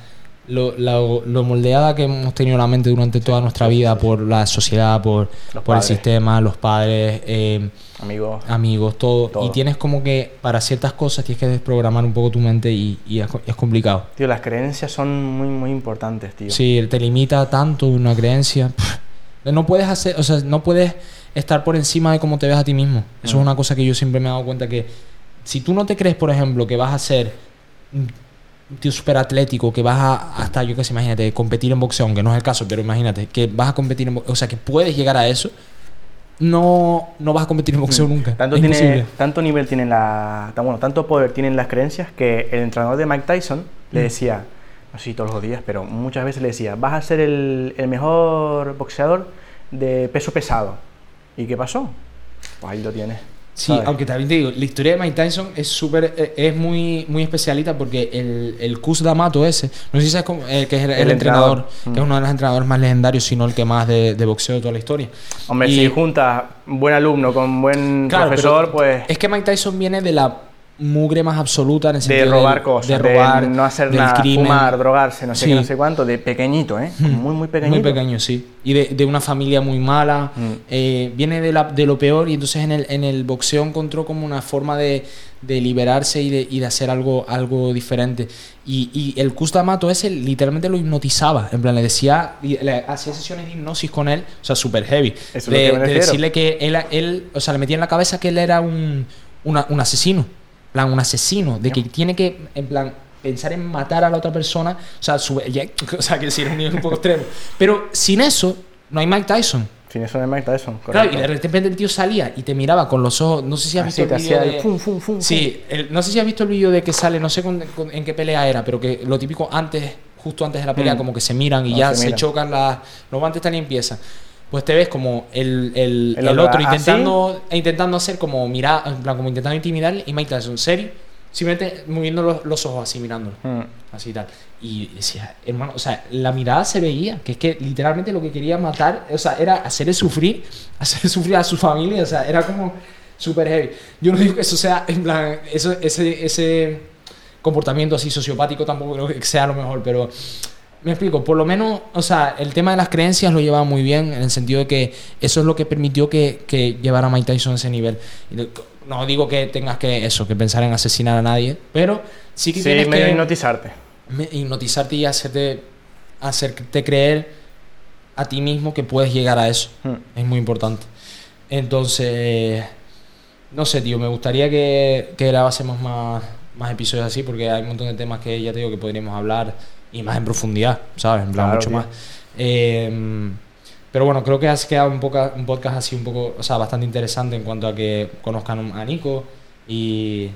[SPEAKER 1] lo, la- lo moldeada que hemos tenido la mente durante toda nuestra vida por la sociedad, por, el sistema, los padres, eh,
[SPEAKER 2] Amigos,
[SPEAKER 1] amigos, todo.
[SPEAKER 2] Todo.
[SPEAKER 1] Y tienes como que para ciertas cosas tienes que desprogramar un poco tu mente y, y es, co- es complicado.
[SPEAKER 2] tío, las creencias son muy, muy importantes, tío.
[SPEAKER 1] Sí, te limita tanto una creencia. No puedes hacer, o sea, no puedes estar por encima de cómo te ves a ti mismo. Eso
[SPEAKER 2] Mm.
[SPEAKER 1] es una cosa que yo siempre me he dado cuenta que si tú no te crees, por ejemplo, que vas a ser tío súper atlético, que vas a, hasta, yo qué sé, imagínate, competir en boxeo, aunque no es el caso, pero imagínate, que vas a competir en boxeo, o sea, que puedes llegar a eso, no, no vas a competir en boxeo nunca.
[SPEAKER 2] Mm. Tanto,
[SPEAKER 1] es
[SPEAKER 2] tiene, tanto nivel tienen la, bueno, tanto poder tienen las creencias que el entrenador de Mike Tyson le
[SPEAKER 1] Mm.
[SPEAKER 2] decía, no sé si todos los días, pero muchas veces le decía, vas a ser el, el mejor boxeador de peso pesado. ¿Y qué pasó? Pues ahí lo tienes.
[SPEAKER 1] Sí,
[SPEAKER 2] ¿sabes?
[SPEAKER 1] aunque también te digo, la historia de Mike Tyson es súper, eh, es muy, muy especialita porque el, el Cus D'Amato ese, no sé si sabes cómo- eh, que es el, el
[SPEAKER 2] El
[SPEAKER 1] entrenador,
[SPEAKER 2] entrenador.
[SPEAKER 1] que es uno de los entrenadores más legendarios, sino el que más de, de boxeo de toda la historia.
[SPEAKER 2] Hombre,
[SPEAKER 1] Y-
[SPEAKER 2] si juntas buen alumno con buen
[SPEAKER 1] Claro,
[SPEAKER 2] profesor, pues
[SPEAKER 1] Es que Mike Tyson viene de la mugre más absoluta en el
[SPEAKER 2] de
[SPEAKER 1] sentido
[SPEAKER 2] robar
[SPEAKER 1] del-
[SPEAKER 2] cosas,
[SPEAKER 1] de robar,
[SPEAKER 2] no hacer
[SPEAKER 1] del
[SPEAKER 2] nada,
[SPEAKER 1] crimen.
[SPEAKER 2] fumar, drogarse, no sé
[SPEAKER 1] Sí.
[SPEAKER 2] qué, no sé cuánto, de pequeñito, ¿eh? Muy, muy pequeñito.
[SPEAKER 1] Muy pequeño, sí. Y de, de una familia muy mala.
[SPEAKER 2] Mm.
[SPEAKER 1] eh, viene de, la, de lo peor y entonces en el, en el boxeo encontró como una forma de, de liberarse y de, y de hacer algo, algo diferente. Y, y el Custamato ese literalmente lo hipnotizaba. En plan, le decía, le hacía sesiones de hipnosis con él, o sea, súper heavy.
[SPEAKER 2] Eso es lo
[SPEAKER 1] de,
[SPEAKER 2] que me
[SPEAKER 1] de decirle que él, él, o sea, le metía en la cabeza que él era un, una- un asesino. Plan, un asesino. De que tiene que, en plan, pensar en matar a la otra persona. O sea, su- ya- <laughs> o sea que sí era un nivel un poco extremo. Pero sin eso, no hay Mike Tyson.
[SPEAKER 2] Sin eso de Mike Tyson,
[SPEAKER 1] Claro,
[SPEAKER 2] correcto.
[SPEAKER 1] y de repente el tío salía y te miraba con los ojos. No sé si has
[SPEAKER 2] Así
[SPEAKER 1] visto el vídeo
[SPEAKER 2] hacía
[SPEAKER 1] de.
[SPEAKER 2] el fum, fum, fum,
[SPEAKER 1] Sí, el- no sé si has visto el vídeo de que sale, no sé con- con- en qué pelea era, pero que lo típico antes, justo antes de la pelea,
[SPEAKER 2] Mm.
[SPEAKER 1] como que se miran y
[SPEAKER 2] No,
[SPEAKER 1] ya
[SPEAKER 2] se
[SPEAKER 1] se, chocan las, los guantes tal y empieza. Pues te ves como el, el,
[SPEAKER 2] El
[SPEAKER 1] el
[SPEAKER 2] otro así.
[SPEAKER 1] intentando, intentando hacer como mirar, en plan, como intentando intimidarle y Mike Tyson serio, simplemente moviendo los, los ojos así mirándolo
[SPEAKER 2] Mm.
[SPEAKER 1] así y tal. Y decía, hermano, o sea, la mirada se veía, que es que literalmente lo que quería matar, o sea, era hacerle sufrir, <laughs> hacerle sufrir a su familia, o sea, era como, súper heavy. Yo no digo que eso sea, en plan, eso, ese, ese comportamiento así sociopático tampoco creo que sea lo mejor, pero me explico, por lo menos, o sea, el tema de las creencias lo llevaba muy bien, en el sentido de que eso es lo que permitió que, que llevara a Mike Tyson a ese nivel. No digo que tengas que eso, que pensar en asesinar a nadie, pero sí que
[SPEAKER 2] Sí,
[SPEAKER 1] tienes
[SPEAKER 2] medio
[SPEAKER 1] que
[SPEAKER 2] hipnotizarte.
[SPEAKER 1] hipnotizarte y hacerte, hacerte creer a ti mismo que puedes llegar a eso.
[SPEAKER 2] Hmm.
[SPEAKER 1] Es muy importante. Entonces, no sé, tío, me gustaría que, que grabásemos más, más episodios así, porque hay un montón de temas que ya te digo que podríamos hablar y más en profundidad, ¿sabes? En plan,
[SPEAKER 2] Claro,
[SPEAKER 1] mucho
[SPEAKER 2] tío.
[SPEAKER 1] más. Eh, pero bueno, creo que has quedado un, poca- un podcast así un poco, o sea, bastante interesante en cuanto a que conozcan a Nico y,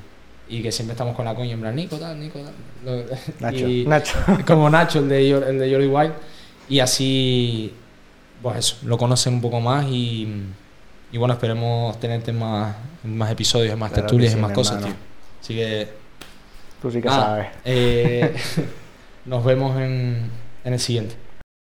[SPEAKER 1] y que siempre estamos con la coña en plan, Nico, tal, Nico, tal. Lo- <laughs>
[SPEAKER 2] Nacho.
[SPEAKER 1] y-
[SPEAKER 2] Nacho. <laughs>
[SPEAKER 1] como Nacho, el de, el de Jordi Wild. Y así, pues eso, lo conocen un poco más y, y bueno, esperemos tenerte más, más episodios, en más
[SPEAKER 2] Claro
[SPEAKER 1] tertulias,
[SPEAKER 2] sí,
[SPEAKER 1] más cosas,
[SPEAKER 2] hermano.
[SPEAKER 1] tío. Así que,
[SPEAKER 2] Tú sí que sabes.
[SPEAKER 1] eh, <laughs> nos vemos en, en el siguiente.